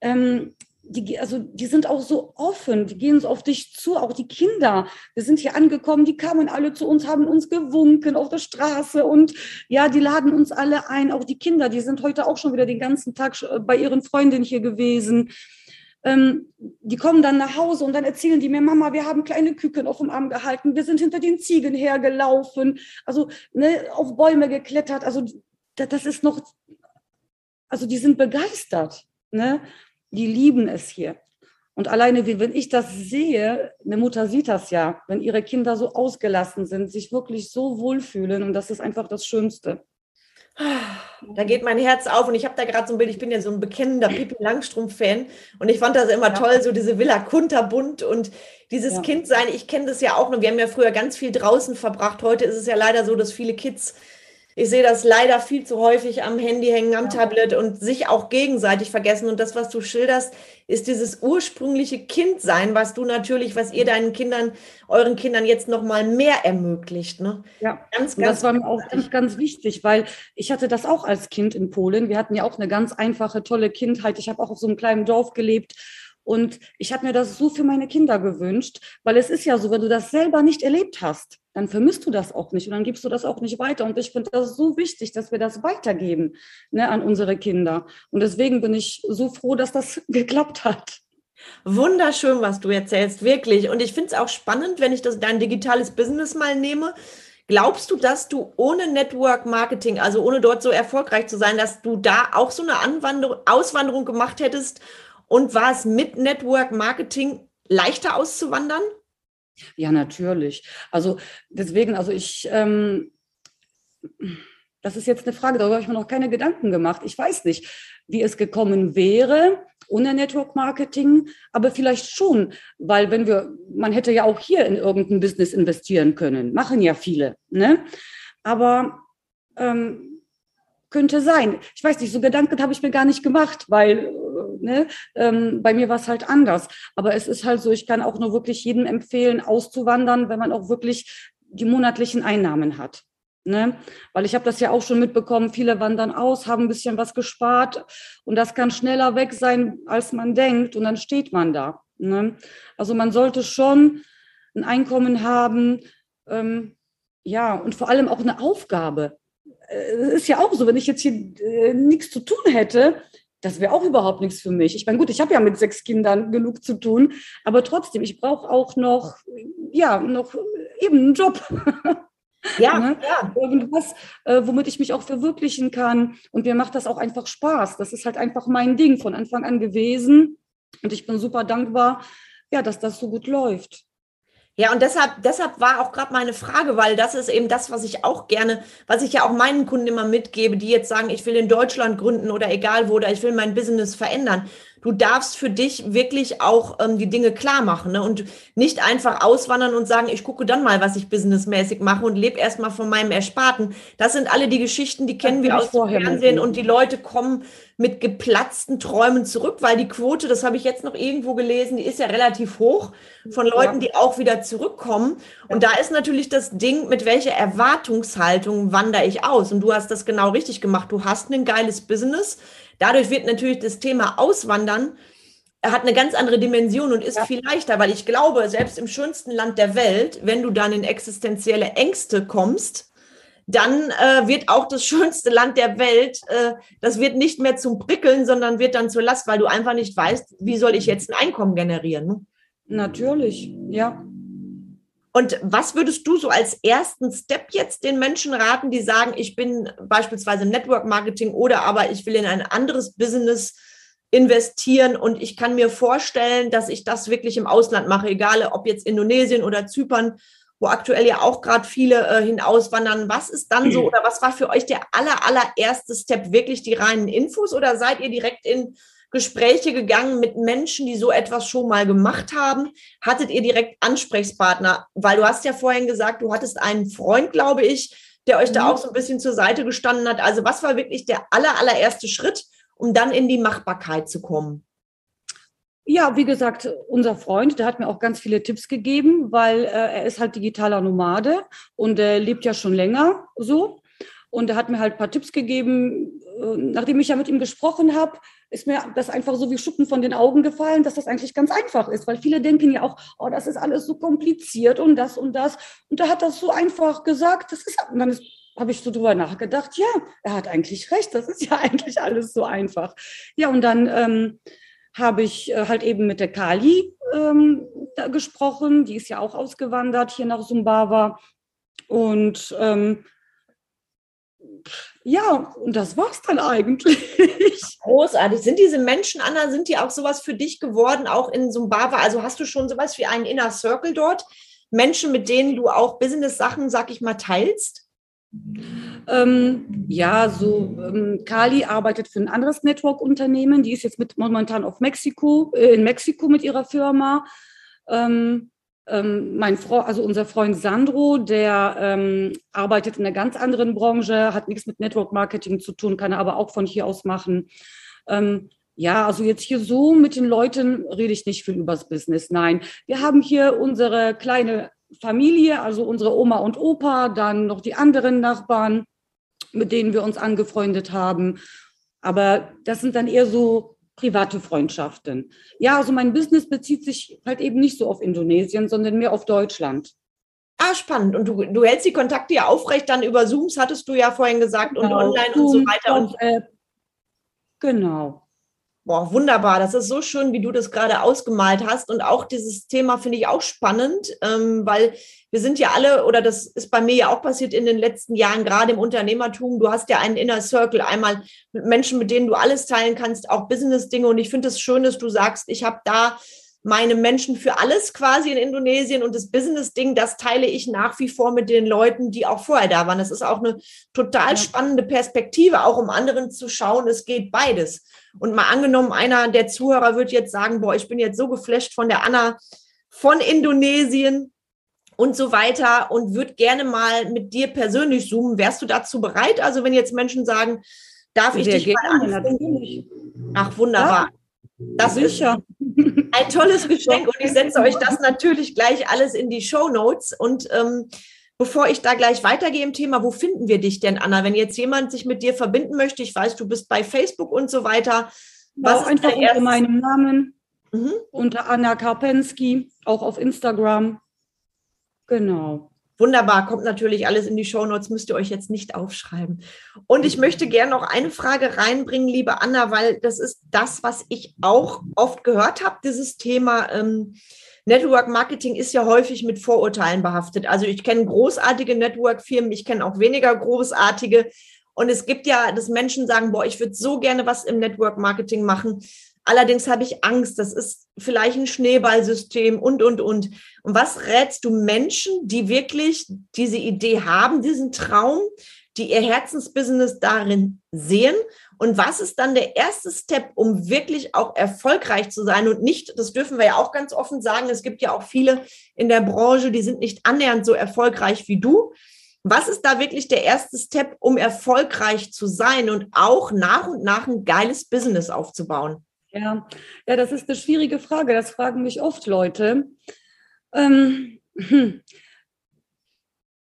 Ähm, die, also die sind auch so offen, die gehen so auf dich zu, auch die Kinder. Wir sind hier angekommen, die kamen alle zu uns, haben uns gewunken auf der Straße und ja, die laden uns alle ein. Auch die Kinder, die sind heute auch schon wieder den ganzen Tag bei ihren Freundinnen hier gewesen. Ähm, die kommen dann nach Hause und dann erzählen die mir, Mama, wir haben kleine Küken auf dem Arm gehalten, wir sind hinter den Ziegen hergelaufen, also ne, auf Bäume geklettert. Also das ist noch, also die sind begeistert. Ne? die lieben es hier. Und alleine, wie wenn ich das sehe, eine Mutter sieht das ja, wenn ihre Kinder so ausgelassen sind, sich wirklich so wohlfühlen und das ist einfach das Schönste. Da geht mein Herz auf und ich habe da gerade so ein Bild, ich bin ja so ein bekennender Pippi Langstrumpf-Fan und ich fand das immer ja. toll, so diese Villa kunterbunt und dieses ja. Kindsein. Ich kenne das ja auch noch, wir haben ja früher ganz viel draußen verbracht. Heute ist es ja leider so, dass viele Kids ich sehe das leider viel zu häufig am Handy hängen, am ja. Tablet und sich auch gegenseitig vergessen. Und das, was du schilderst, ist dieses ursprüngliche Kindsein, was du natürlich, was ihr deinen Kindern, euren Kindern jetzt noch mal mehr ermöglicht. Ne? Ja, ganz, ganz. das war mir auch ganz, ganz wichtig, weil ich hatte das auch als Kind in Polen. Wir hatten ja auch eine ganz einfache, tolle Kindheit. Ich habe auch auf so einem kleinen Dorf gelebt. Und ich habe mir das so für meine Kinder gewünscht, weil es ist ja so, wenn du das selber nicht erlebt hast, dann vermisst du das auch nicht und dann gibst du das auch nicht weiter. Und ich finde das so wichtig, dass wir das weitergeben ne, an unsere Kinder. Und deswegen bin ich so froh, dass das [laughs] geklappt hat. Wunderschön, was du erzählst, wirklich. Und ich finde es auch spannend, wenn ich das dein digitales Business mal nehme. Glaubst du, dass du ohne Network Marketing, also ohne dort so erfolgreich zu sein, dass du da auch so eine Anwanderung, Auswanderung gemacht hättest? Und war es mit Network Marketing leichter auszuwandern? Ja, natürlich. Also deswegen, also ich, ähm, das ist jetzt eine Frage, darüber habe ich mir noch keine Gedanken gemacht. Ich weiß nicht, wie es gekommen wäre ohne Network Marketing, aber vielleicht schon, weil wenn wir, man hätte ja auch hier in irgendein Business investieren können, machen ja viele, ne? Aber ähm, könnte sein. Ich weiß nicht, so Gedanken habe ich mir gar nicht gemacht, weil ne? Ähm, bei mir war es halt anders. Aber es ist halt so, ich kann auch nur wirklich jedem empfehlen, auszuwandern, wenn man auch wirklich die monatlichen Einnahmen hat. Ne? Weil ich habe das ja auch schon mitbekommen, viele wandern aus, haben ein bisschen was gespart und das kann schneller weg sein, als man denkt und dann steht man da. Ne? Also man sollte schon ein Einkommen haben, ähm, ja, und vor allem auch eine Aufgabe. Äh, es ist ja auch so, wenn ich jetzt hier äh, nichts zu tun hätte, das wäre auch überhaupt nichts für mich. Ich meine, gut, ich habe ja mit sechs Kindern genug zu tun, aber trotzdem, ich brauche auch noch, ja, noch eben einen Job. [laughs] Ja, ne? ja. Irgendwas, äh, womit ich mich auch verwirklichen kann. Und mir macht das auch einfach Spaß. Das ist halt einfach mein Ding von Anfang an gewesen. Und ich bin super dankbar, ja, dass das so gut läuft. Ja, und deshalb, deshalb war auch gerade meine Frage, weil das ist eben das, was ich auch gerne, was ich ja auch meinen Kunden immer mitgebe, die jetzt sagen, ich will in Deutschland gründen oder egal wo, oder ich will mein Business verändern du darfst für dich wirklich auch ähm, die Dinge klar machen ne? und nicht einfach auswandern und sagen, ich gucke dann mal, was ich businessmäßig mache und lebe erstmal von meinem Ersparten. Das sind alle die Geschichten, die kennen wir aus dem Fernsehen und die Leute kommen mit geplatzten Träumen zurück, weil die Quote, das habe ich jetzt noch irgendwo gelesen, die ist ja relativ hoch von Leuten, die auch wieder zurückkommen. Und da ist natürlich das Ding, mit welcher Erwartungshaltung wandere ich aus? Und du hast das genau richtig gemacht. Du hast ein geiles Business Dadurch wird natürlich das Thema Auswandern hat eine ganz andere Dimension und ist ja. viel leichter, weil ich glaube, selbst im schönsten Land der Welt, wenn du dann in existenzielle Ängste kommst, dann äh, wird auch das [laughs] schönste Land der Welt, äh, das wird nicht mehr zum Prickeln, sondern wird dann zur Last, weil du einfach nicht weißt, wie soll ich jetzt ein Einkommen generieren. Ne? Natürlich, ja. Und was würdest du so als ersten Step jetzt den Menschen raten, die sagen, ich bin beispielsweise im Network Marketing oder aber ich will in ein anderes Business investieren und ich kann mir vorstellen, dass ich das wirklich im Ausland mache, egal ob jetzt Indonesien oder Zypern, wo aktuell ja auch gerade viele äh, hinauswandern. Was ist dann so oder was war für euch der aller, allererste Step? Wirklich die reinen Infos oder seid ihr direkt in Gespräche gegangen mit Menschen, die so etwas schon mal gemacht haben? Hattet ihr direkt Ansprechpartner? Weil du hast ja vorhin gesagt, du hattest einen Freund, glaube ich, der euch mhm. da auch so ein bisschen zur Seite gestanden hat. Also was war wirklich der aller, allererste Schritt, um dann in die Machbarkeit zu kommen? Ja, wie gesagt, unser Freund, der hat mir auch ganz viele Tipps gegeben, weil äh, er ist halt digitaler Nomade und er lebt ja schon länger so. Und er hat mir halt ein paar Tipps gegeben. Äh, nachdem ich ja mit ihm gesprochen habe, ist mir das einfach so wie Schuppen von den Augen gefallen, dass das eigentlich ganz einfach ist, weil viele denken ja auch, oh, das ist alles so kompliziert und das und das. Und er hat das so einfach gesagt, das ist, und dann habe ich so drüber nachgedacht, ja, er hat eigentlich recht, das ist ja [laughs] eigentlich alles so einfach. Ja, und dann ähm, habe ich äh, halt eben mit der Kali ähm, gesprochen. Die ist ja auch ausgewandert hier nach Sumbawa. Und ähm, ja, und das war's dann eigentlich. [laughs] Großartig. Sind diese Menschen, Anna, sind die auch sowas für dich geworden, auch in Sumbawa? Also hast du schon sowas wie einen Inner Circle dort? Menschen, mit denen du auch Business-Sachen, sag ich mal, teilst? Ähm, ja, so ähm, Kali arbeitet für ein anderes Network-Unternehmen. Die ist jetzt mit, momentan auf Mexiko, äh, in Mexiko mit ihrer Firma. Ähm, ähm, mein Freund, also unser Freund Sandro, der ähm, arbeitet in einer ganz anderen Branche, hat nichts mit Network Marketing zu tun, kann er aber auch von hier aus machen. Ähm, ja, also jetzt hier so mit den Leuten rede ich nicht viel übers Business. Nein, wir haben hier unsere kleine Familie, also unsere Oma und Opa, dann noch die anderen Nachbarn, mit denen wir uns angefreundet haben. Aber das sind dann eher so private Freundschaften. Ja, also mein Business bezieht sich halt eben nicht so auf Indonesien, sondern mehr auf Deutschland. Ah, spannend. Und du, du hältst die Kontakte ja aufrecht dann über Zooms, hattest du ja vorhin gesagt, genau. und online Zoom, und so weiter. Und, äh, genau. Boah, wunderbar. Das ist so schön, wie du das gerade ausgemalt hast. Und auch dieses Thema finde ich auch spannend, ähm, weil wir sind ja alle, oder das ist bei mir ja auch passiert in den letzten Jahren, gerade im Unternehmertum. Du hast ja einen Inner Circle, einmal mit Menschen, mit denen du alles teilen kannst, auch Business-Dinge. Und ich finde es schön, dass du sagst, ich habe da meine Menschen für alles quasi in Indonesien und das Business-Ding, das teile ich nach wie vor mit den Leuten, die auch vorher da waren. Das ist auch eine total spannende Perspektive, auch um anderen zu schauen, es geht beides. Und mal angenommen, einer der Zuhörer wird jetzt sagen, boah, ich bin jetzt so geflasht von der Anna von Indonesien und so weiter und würde gerne mal mit dir persönlich zoomen. Wärst du dazu bereit? Also wenn jetzt Menschen sagen, darf ich Sehr dich gerne, mal natürlich. Ach, wunderbar. Ja. Das Sicher. ist ein tolles Geschenk und ich setze euch das natürlich gleich alles in die Show Notes und ähm, Bevor ich da gleich weitergehe im Thema, wo finden wir dich denn, Anna? Wenn jetzt jemand sich mit dir verbinden möchte, ich weiß, du bist bei Facebook und so weiter. Was ja, einfach unter meinem Namen, mhm. unter Anna Karpensky, auch auf Instagram. Genau. Wunderbar, kommt natürlich alles in die Show Notes, müsst ihr euch jetzt nicht aufschreiben. Und ich möchte gerne noch eine Frage reinbringen, liebe Anna, weil das ist das, was ich auch oft gehört habe, dieses Thema. Ähm, Network Marketing ist ja häufig mit Vorurteilen behaftet. Also ich kenne großartige Network-Firmen, ich kenne auch weniger großartige. Und es gibt ja, dass Menschen sagen, boah, ich würde so gerne was im Network Marketing machen. Allerdings habe ich Angst, das ist vielleicht ein Schneeballsystem und, und, und. Und was rätst du Menschen, die wirklich diese Idee haben, diesen Traum, die ihr Herzensbusiness darin sehen und was ist dann der erste Step, um wirklich auch erfolgreich zu sein und nicht, das dürfen wir ja auch ganz offen sagen, es gibt ja auch viele in der Branche, die sind nicht annähernd so erfolgreich wie du. Was ist da wirklich der erste Step, um erfolgreich zu sein und auch nach und nach ein geiles Business aufzubauen? Ja, ja, das ist eine schwierige Frage. Das fragen mich oft Leute. Ähm, hm.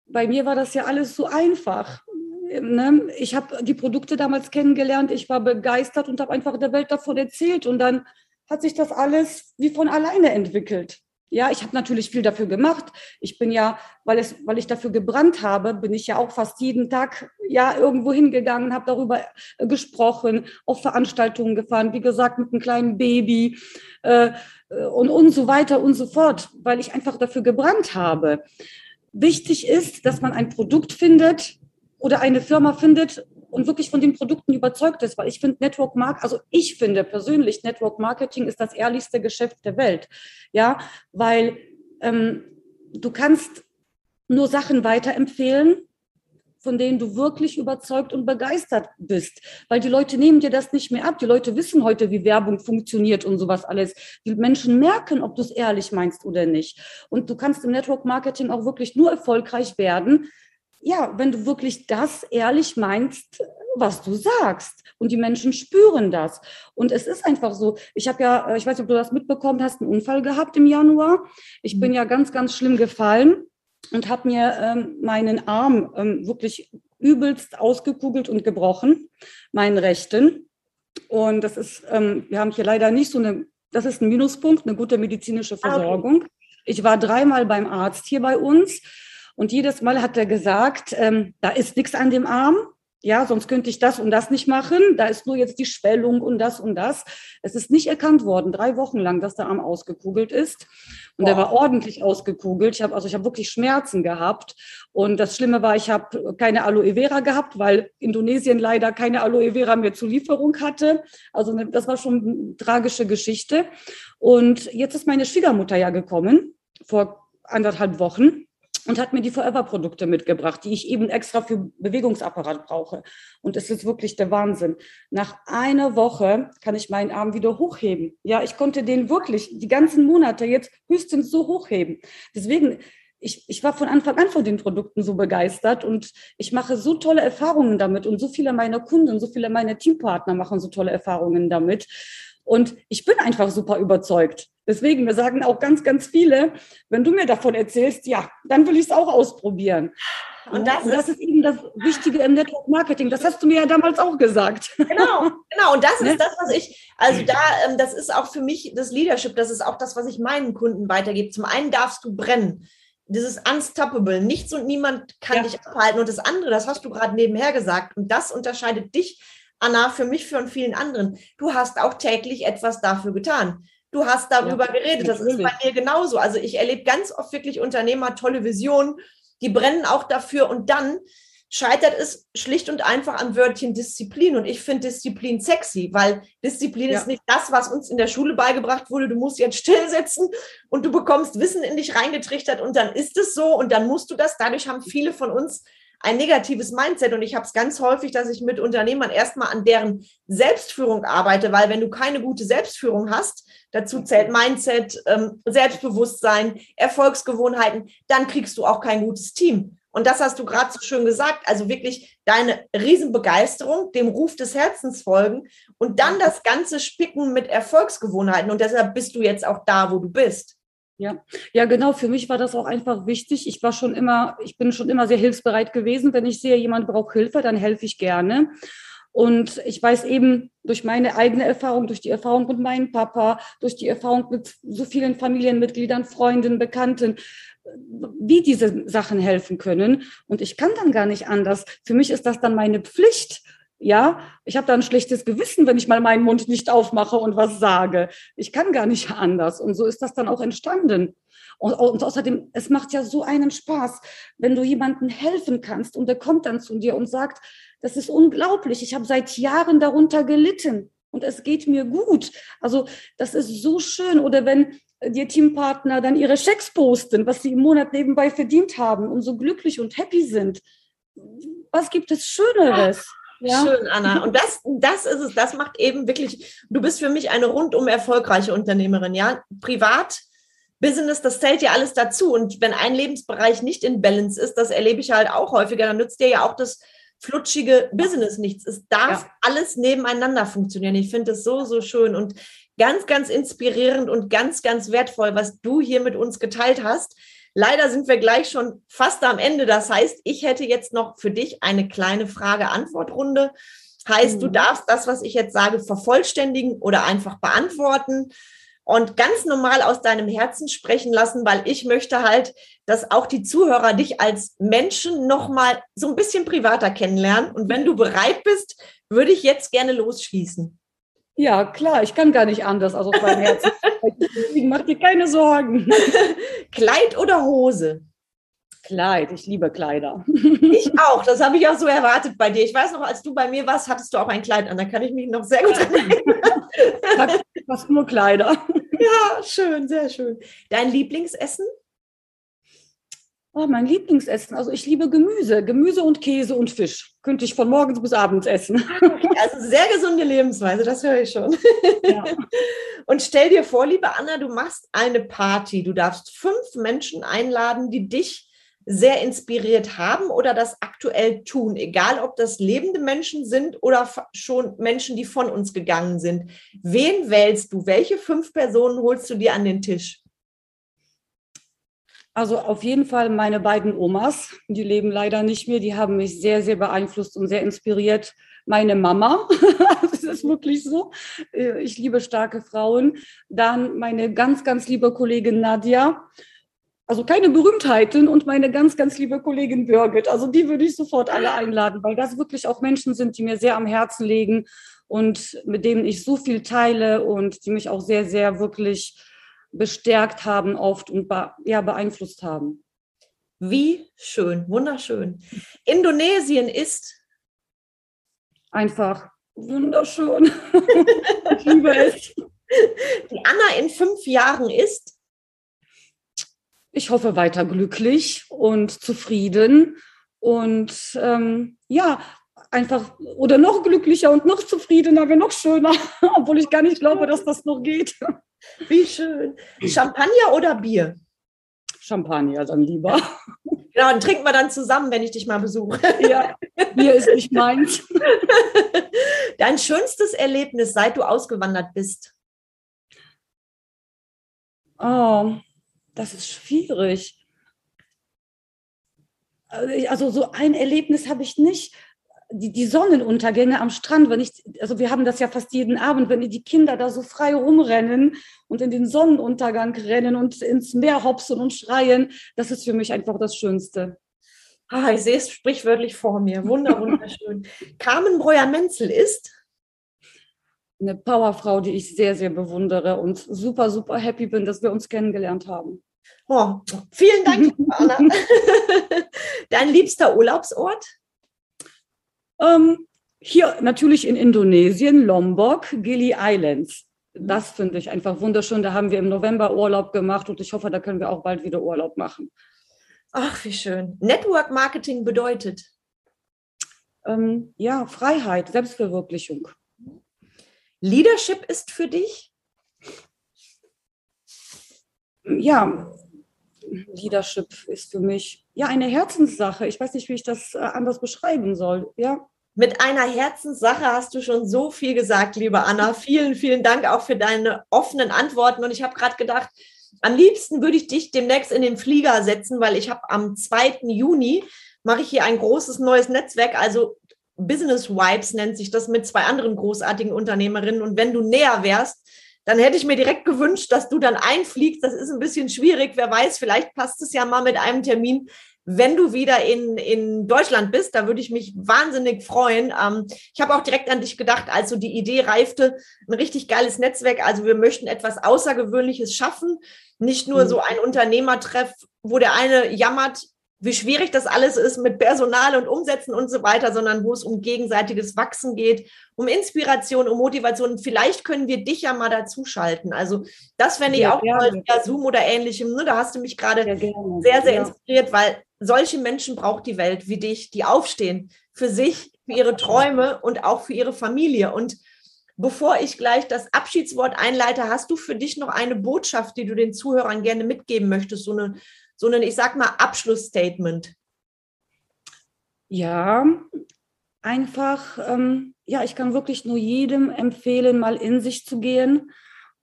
Bei mir war das ja alles so einfach ne, ich habe die Produkte damals kennengelernt, ich war begeistert und habe einfach der Welt davon erzählt und dann hat sich das alles wie von alleine entwickelt. Ja, ich habe natürlich viel dafür gemacht. Ich bin ja, weil es, weil ich dafür gebrannt habe, bin ich ja auch fast jeden Tag ja irgendwo hingegangen, habe darüber äh, gesprochen, auf Veranstaltungen gefahren, wie gesagt mit einem kleinen Baby äh, äh, und und so weiter und so fort, weil ich einfach dafür gebrannt habe. Wichtig ist, dass man ein Produkt findet, oder eine Firma findet und wirklich von den Produkten überzeugt ist, weil ich finde Network Marketing, also ich finde persönlich Network Marketing ist das ehrlichste Geschäft der Welt, ja, weil ähm, du kannst nur Sachen weiterempfehlen, von denen du wirklich überzeugt und begeistert bist. Weil die Leute nehmen dir das nicht mehr ab. Die Leute wissen heute, wie Werbung funktioniert und sowas alles. Die Menschen merken, ob du es ehrlich meinst oder nicht. Und du kannst im Network Marketing auch wirklich nur erfolgreich werden, ja, wenn du wirklich das ehrlich meinst, was du sagst. Und die Menschen spüren das. Und es ist einfach so. Ich habe ja, äh, ich weiß nicht, ob du das mitbekommen hast, einen Unfall gehabt im Januar. Ich bin ja ganz, ganz schlimm gefallen und habe mir ähm, meinen Arm ähm, wirklich übelst ausgekugelt und gebrochen, meinen rechten. Und das ist, ähm, wir haben hier leider nicht so eine, das ist ein Minuspunkt, eine gute medizinische Versorgung. Okay. Ich war dreimal beim Arzt hier bei uns und jedes Mal hat er gesagt, ähm, da ist nichts an dem Arm. Ja, sonst könnte ich das und das nicht machen. Da ist nur jetzt die Schwellung und das und das. Es ist nicht erkannt worden, drei Wochen lang, dass der Arm ausgekugelt ist. Und wow. der war ordentlich ausgekugelt. Ich habe also ich habe wirklich Schmerzen gehabt. Und das Schlimme war, ich habe keine Aloe Vera gehabt, weil Indonesien leider keine Aloe Vera mehr zur Lieferung hatte. Also ne, das war schon eine tragische Geschichte. Und jetzt ist meine Schwiegermutter ja gekommen vor anderthalb Wochen und hat mir die Forever-Produkte mitgebracht, die ich eben extra für Bewegungsapparat brauche. Und es ist wirklich der Wahnsinn. Nach einer Woche kann ich meinen Arm wieder hochheben. Ja, ich konnte den wirklich die ganzen Monate jetzt höchstens so hochheben. Deswegen, ich, ich war von Anfang an von den Produkten so begeistert und ich mache so tolle Erfahrungen damit und so viele meiner Kunden, so viele meiner Teampartner machen so tolle Erfahrungen damit. Und ich bin einfach super überzeugt. Deswegen, wir sagen auch ganz, ganz viele, wenn du mir davon erzählst, ja, dann will ich es auch ausprobieren. Und das, und das ist, ist, eben das Wichtige im Network Marketing. Das hast du mir ja damals auch gesagt. Genau, genau. Und das ne? ist das, was ich, also da, ähm, das ist auch für mich das Leadership, das ist auch das, was ich meinen Kunden weitergebe. Zum einen darfst du brennen. Dieses Unstoppable. Nichts und niemand kann ja. dich abhalten. Und das andere, das hast du gerade nebenher gesagt. Und das unterscheidet dich Anna, für mich, für vielen anderen. Du hast auch täglich etwas dafür getan. Du hast darüber ja, geredet. Das natürlich. ist bei mir genauso. Also ich erlebe ganz oft wirklich Unternehmer, tolle Visionen, die brennen auch dafür und dann scheitert es schlicht und einfach am Wörtchen Disziplin. Und ich finde Disziplin sexy, weil Disziplin ja. ist nicht das, was uns in der Schule beigebracht wurde. Du musst jetzt stillsetzen und du bekommst Wissen in dich reingetrichtert und dann ist es so und dann musst du das. Dadurch haben viele von uns ein negatives Mindset. Und ich habe es ganz häufig, dass ich mit Unternehmern erstmal an deren Selbstführung arbeite, weil wenn du keine gute Selbstführung hast, dazu zählt Mindset, ähm, Selbstbewusstsein, Erfolgsgewohnheiten, dann kriegst du auch kein gutes Team. Und das hast du gerade so schön gesagt. Also wirklich deine Riesenbegeisterung, dem Ruf des Herzens folgen und dann das Ganze spicken mit Erfolgsgewohnheiten. Und deshalb bist du jetzt auch da, wo du bist. Ja, ja, genau. Für mich war das auch einfach wichtig. Ich war schon immer, ich bin schon immer sehr hilfsbereit gewesen. Wenn ich sehe, jemand braucht Hilfe, dann helfe ich gerne. Und ich weiß eben durch meine eigene Erfahrung, durch die Erfahrung mit meinem Papa, durch die Erfahrung mit so vielen Familienmitgliedern, Freunden, Bekannten, wie diese Sachen helfen können. Und ich kann dann gar nicht anders. Für mich ist das dann meine Pflicht, ja, ich habe da ein schlechtes Gewissen, wenn ich mal meinen Mund nicht aufmache und was sage. Ich kann gar nicht anders. Und so ist das dann auch entstanden. Und, und außerdem, es macht ja so einen Spaß, wenn du jemandem helfen kannst und der kommt dann zu dir und sagt, das ist unglaublich, ich habe seit Jahren darunter gelitten und es geht mir gut. Also das ist so schön. Oder wenn die Teampartner dann ihre Schecks posten, was sie im Monat nebenbei verdient haben und so glücklich und happy sind. Was gibt es Schöneres? Ja. Schön, Anna. Und das, das ist es, das macht eben wirklich, du bist für mich eine rundum erfolgreiche Unternehmerin, ja. Privat, Business, das zählt ja alles dazu. Und wenn ein Lebensbereich nicht in Balance ist, das erlebe ich halt auch häufiger, dann nützt dir ja auch das flutschige Business nichts. Es darf ja. alles nebeneinander funktionieren. Ich finde das so, so schön und ganz, ganz inspirierend und ganz, ganz wertvoll, was du hier mit uns geteilt hast. Leider sind wir gleich schon fast am Ende. Das heißt, ich hätte jetzt noch für dich eine kleine Frage-Antwort-Runde. Heißt, mhm. du darfst das, was ich jetzt sage, vervollständigen oder einfach beantworten und ganz normal aus deinem Herzen sprechen lassen, weil ich möchte halt, dass auch die Zuhörer dich als Menschen noch mal so ein bisschen privater kennenlernen. Und wenn du bereit bist, würde ich jetzt gerne losschießen. Ja, klar, ich kann gar nicht anders, also aus meinem Herzen. Deswegen mach dir keine Sorgen. [laughs] Kleid oder Hose? Kleid, ich liebe Kleider. Ich auch, das habe ich auch so erwartet bei dir. Ich weiß noch, als du bei mir warst, hattest du auch ein Kleid an. Da kann ich mich noch sehr gut erinnern. Fast nur Kleider. Ja, schön, sehr schön. Dein Lieblingsessen? Oh, mein Lieblingsessen. Also ich liebe Gemüse. Gemüse und Käse und Fisch. Könnte ich von morgens bis abends essen. Also sehr gesunde Lebensweise, das höre ich schon. Ja. [laughs] Und stell dir vor, liebe Anna, du machst eine Party. Du darfst fünf Menschen einladen, die dich sehr inspiriert haben oder das aktuell tun, egal ob das lebende Menschen sind oder schon Menschen, die von uns gegangen sind. Wen wählst du? Welche fünf Personen holst du dir an den Tisch? Also auf jeden Fall meine beiden Omas, die leben leider nicht mehr, die haben mich sehr, sehr beeinflusst und sehr inspiriert. Meine Mama, [laughs] das ist wirklich so. Äh, ich liebe starke Frauen. Dann meine ganz, ganz liebe Kollegin Nadia also keine Berühmtheiten und meine ganz, ganz liebe Kollegin Birgit. Also die würde ich sofort alle einladen, weil das wirklich auch Menschen sind, die mir sehr am Herzen liegen und mit denen ich so viel teile und die mich auch sehr, sehr wirklich bestärkt haben oft und ja, beeinflusst haben. Wie schön, wunderschön. Indonesien ist einfach wunderschön. [laughs] ich liebe es. Die Anna in fünf Jahren ist ich hoffe, weiter glücklich und zufrieden und ähm, ja, einfach oder noch glücklicher und noch zufriedener, wäre noch schöner, [laughs] obwohl ich gar nicht glaube, dass das noch geht. Wie schön. Champagner oder Bier? Champagner dann lieber. [laughs] Genau, dann trinken wir dann zusammen, wenn ich dich mal besuche. Ja, Bier ist nicht meins. [laughs] Dein schönstes Erlebnis, seit du ausgewandert bist? Oh, das ist schwierig. Also so ein Erlebnis habe ich nicht. Die, die Sonnenuntergänge am Strand, wenn ich, also wir haben das ja fast jeden Abend, wenn die Kinder da so frei rumrennen und in den Sonnenuntergang rennen und ins Meer hopsen und schreien, das ist für mich einfach das Schönste. Ah, ich sehe es sprichwörtlich vor mir. Wunder, wunderschön. [laughs] Carmen Breuer-Menzel ist eine Powerfrau, die ich sehr, sehr bewundere und super, super happy bin, dass wir uns kennengelernt haben. Oh, vielen Dank, Anna. [laughs] Dein liebster Urlaubsort? Ähm, hier natürlich in Indonesien, Lombok, Gili Islands. Das finde ich einfach wunderschön. Da haben wir im November Urlaub gemacht und ich hoffe, da können wir auch bald wieder Urlaub machen. Ach, wie schön. Network Marketing bedeutet? Ähm, ja, Freiheit, Selbstverwirklichung. Leadership ist für dich? Ja, Leadership ist für mich ja eine Herzenssache. Ich weiß nicht, wie ich das äh, anders beschreiben soll. Ja. Mit einer Herzenssache hast du schon so viel gesagt, liebe Anna. [laughs] Vielen, vielen Dank auch für deine offenen Antworten. Und ich habe gerade gedacht, am liebsten würde ich dich demnächst in den Flieger setzen, weil ich habe am 2. Juni mache ich hier ein großes neues Netzwerk. Also Business Vibes nennt sich das mit zwei anderen großartigen Unternehmerinnen. Und wenn du näher wärst, dann hätte ich mir direkt gewünscht, dass du dann einfliegst. Das ist ein bisschen schwierig. Wer weiß, vielleicht passt es ja mal mit einem Termin, wenn du wieder in, in Deutschland bist. Da würde ich mich wahnsinnig freuen. Ähm, ich habe auch direkt an dich gedacht, als so die Idee reifte, ein richtig geiles Netzwerk. Also wir möchten etwas Außergewöhnliches schaffen. Nicht nur mhm. so ein Unternehmertreff, wo der eine jammert, wie schwierig das alles ist mit Personal und Umsätzen und so weiter, sondern wo es um gegenseitiges Wachsen geht, um Inspiration, um Motivation. Vielleicht können wir dich ja mal dazuschalten. Also das fände ich auch toll, via Zoom oder ähnlichem. Ne? Da hast du mich gerade sehr, sehr, sehr ja. inspiriert, weil solche Menschen braucht die Welt wie dich, die aufstehen für sich, für ihre Träume und auch für ihre Familie. Und bevor ich gleich das Abschiedswort einleite, hast du für dich noch eine Botschaft, die du den Zuhörern gerne mitgeben möchtest, so eine so ein, ich sag mal, Abschlussstatement? Ja, einfach, ähm, ja, ich kann wirklich nur jedem empfehlen, mal in sich zu gehen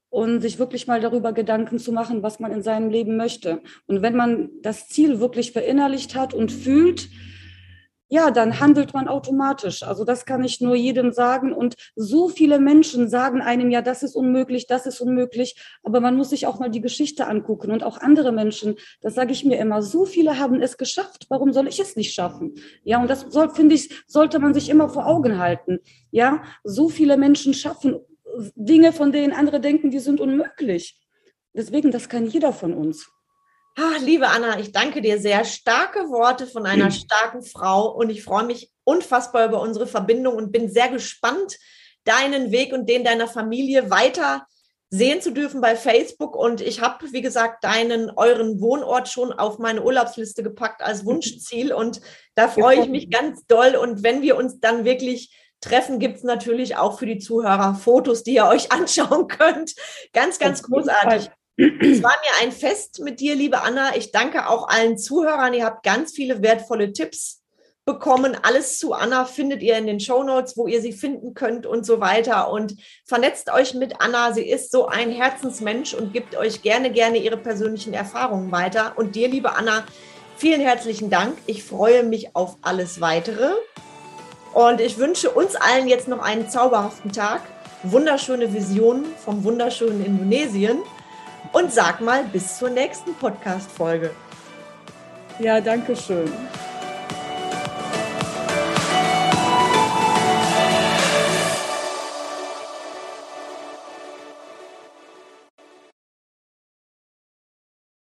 und sich wirklich mal darüber Gedanken zu machen, was man in seinem Leben möchte. Und wenn man das Ziel wirklich verinnerlicht hat und fühlt, ja, dann handelt man automatisch. Also das kann ich nur jedem sagen. Und so viele Menschen sagen einem ja, das ist unmöglich, das ist unmöglich. Aber man muss sich auch mal die Geschichte angucken und auch andere Menschen. Das sage ich mir immer. So viele haben es geschafft. Warum soll ich es nicht schaffen? Ja, und das soll, finde ich, sollte man sich immer vor Augen halten. Ja, so viele Menschen schaffen Dinge, von denen andere denken, die sind unmöglich. Deswegen, das kann jeder von uns. Ach, liebe Anna, ich danke dir sehr. Starke Worte von einer starken Frau und ich freue mich unfassbar über unsere Verbindung und bin sehr gespannt, deinen Weg und den deiner Familie weiter sehen zu dürfen bei Facebook. Und ich habe, wie gesagt, deinen, euren Wohnort schon auf meine Urlaubsliste gepackt als [laughs] Wunschziel. Und da freue ich mich ganz doll. Und wenn wir uns dann wirklich treffen, gibt es natürlich auch für die Zuhörer Fotos, die ihr euch [laughs] anschauen könnt. Ganz, ganz großartig. Es war mir ein Fest mit dir, liebe Anna. Ich danke auch allen Zuhörern. Ihr habt ganz viele wertvolle Tipps bekommen. Alles zu Anna findet ihr in den Show Notes, wo ihr sie finden könnt und so weiter. Und vernetzt euch mit Anna. Sie ist so ein Herzensmensch und gibt euch gerne, gerne ihre persönlichen Erfahrungen weiter. Und dir, liebe Anna, vielen herzlichen Dank. Ich freue mich auf alles weitere. Und ich wünsche uns allen jetzt noch einen zauberhaften Tag. Wunderschöne Visionen vom wunderschönen Indonesien. Und sag mal bis zur nächsten Podcast-Folge. Ja, danke schön.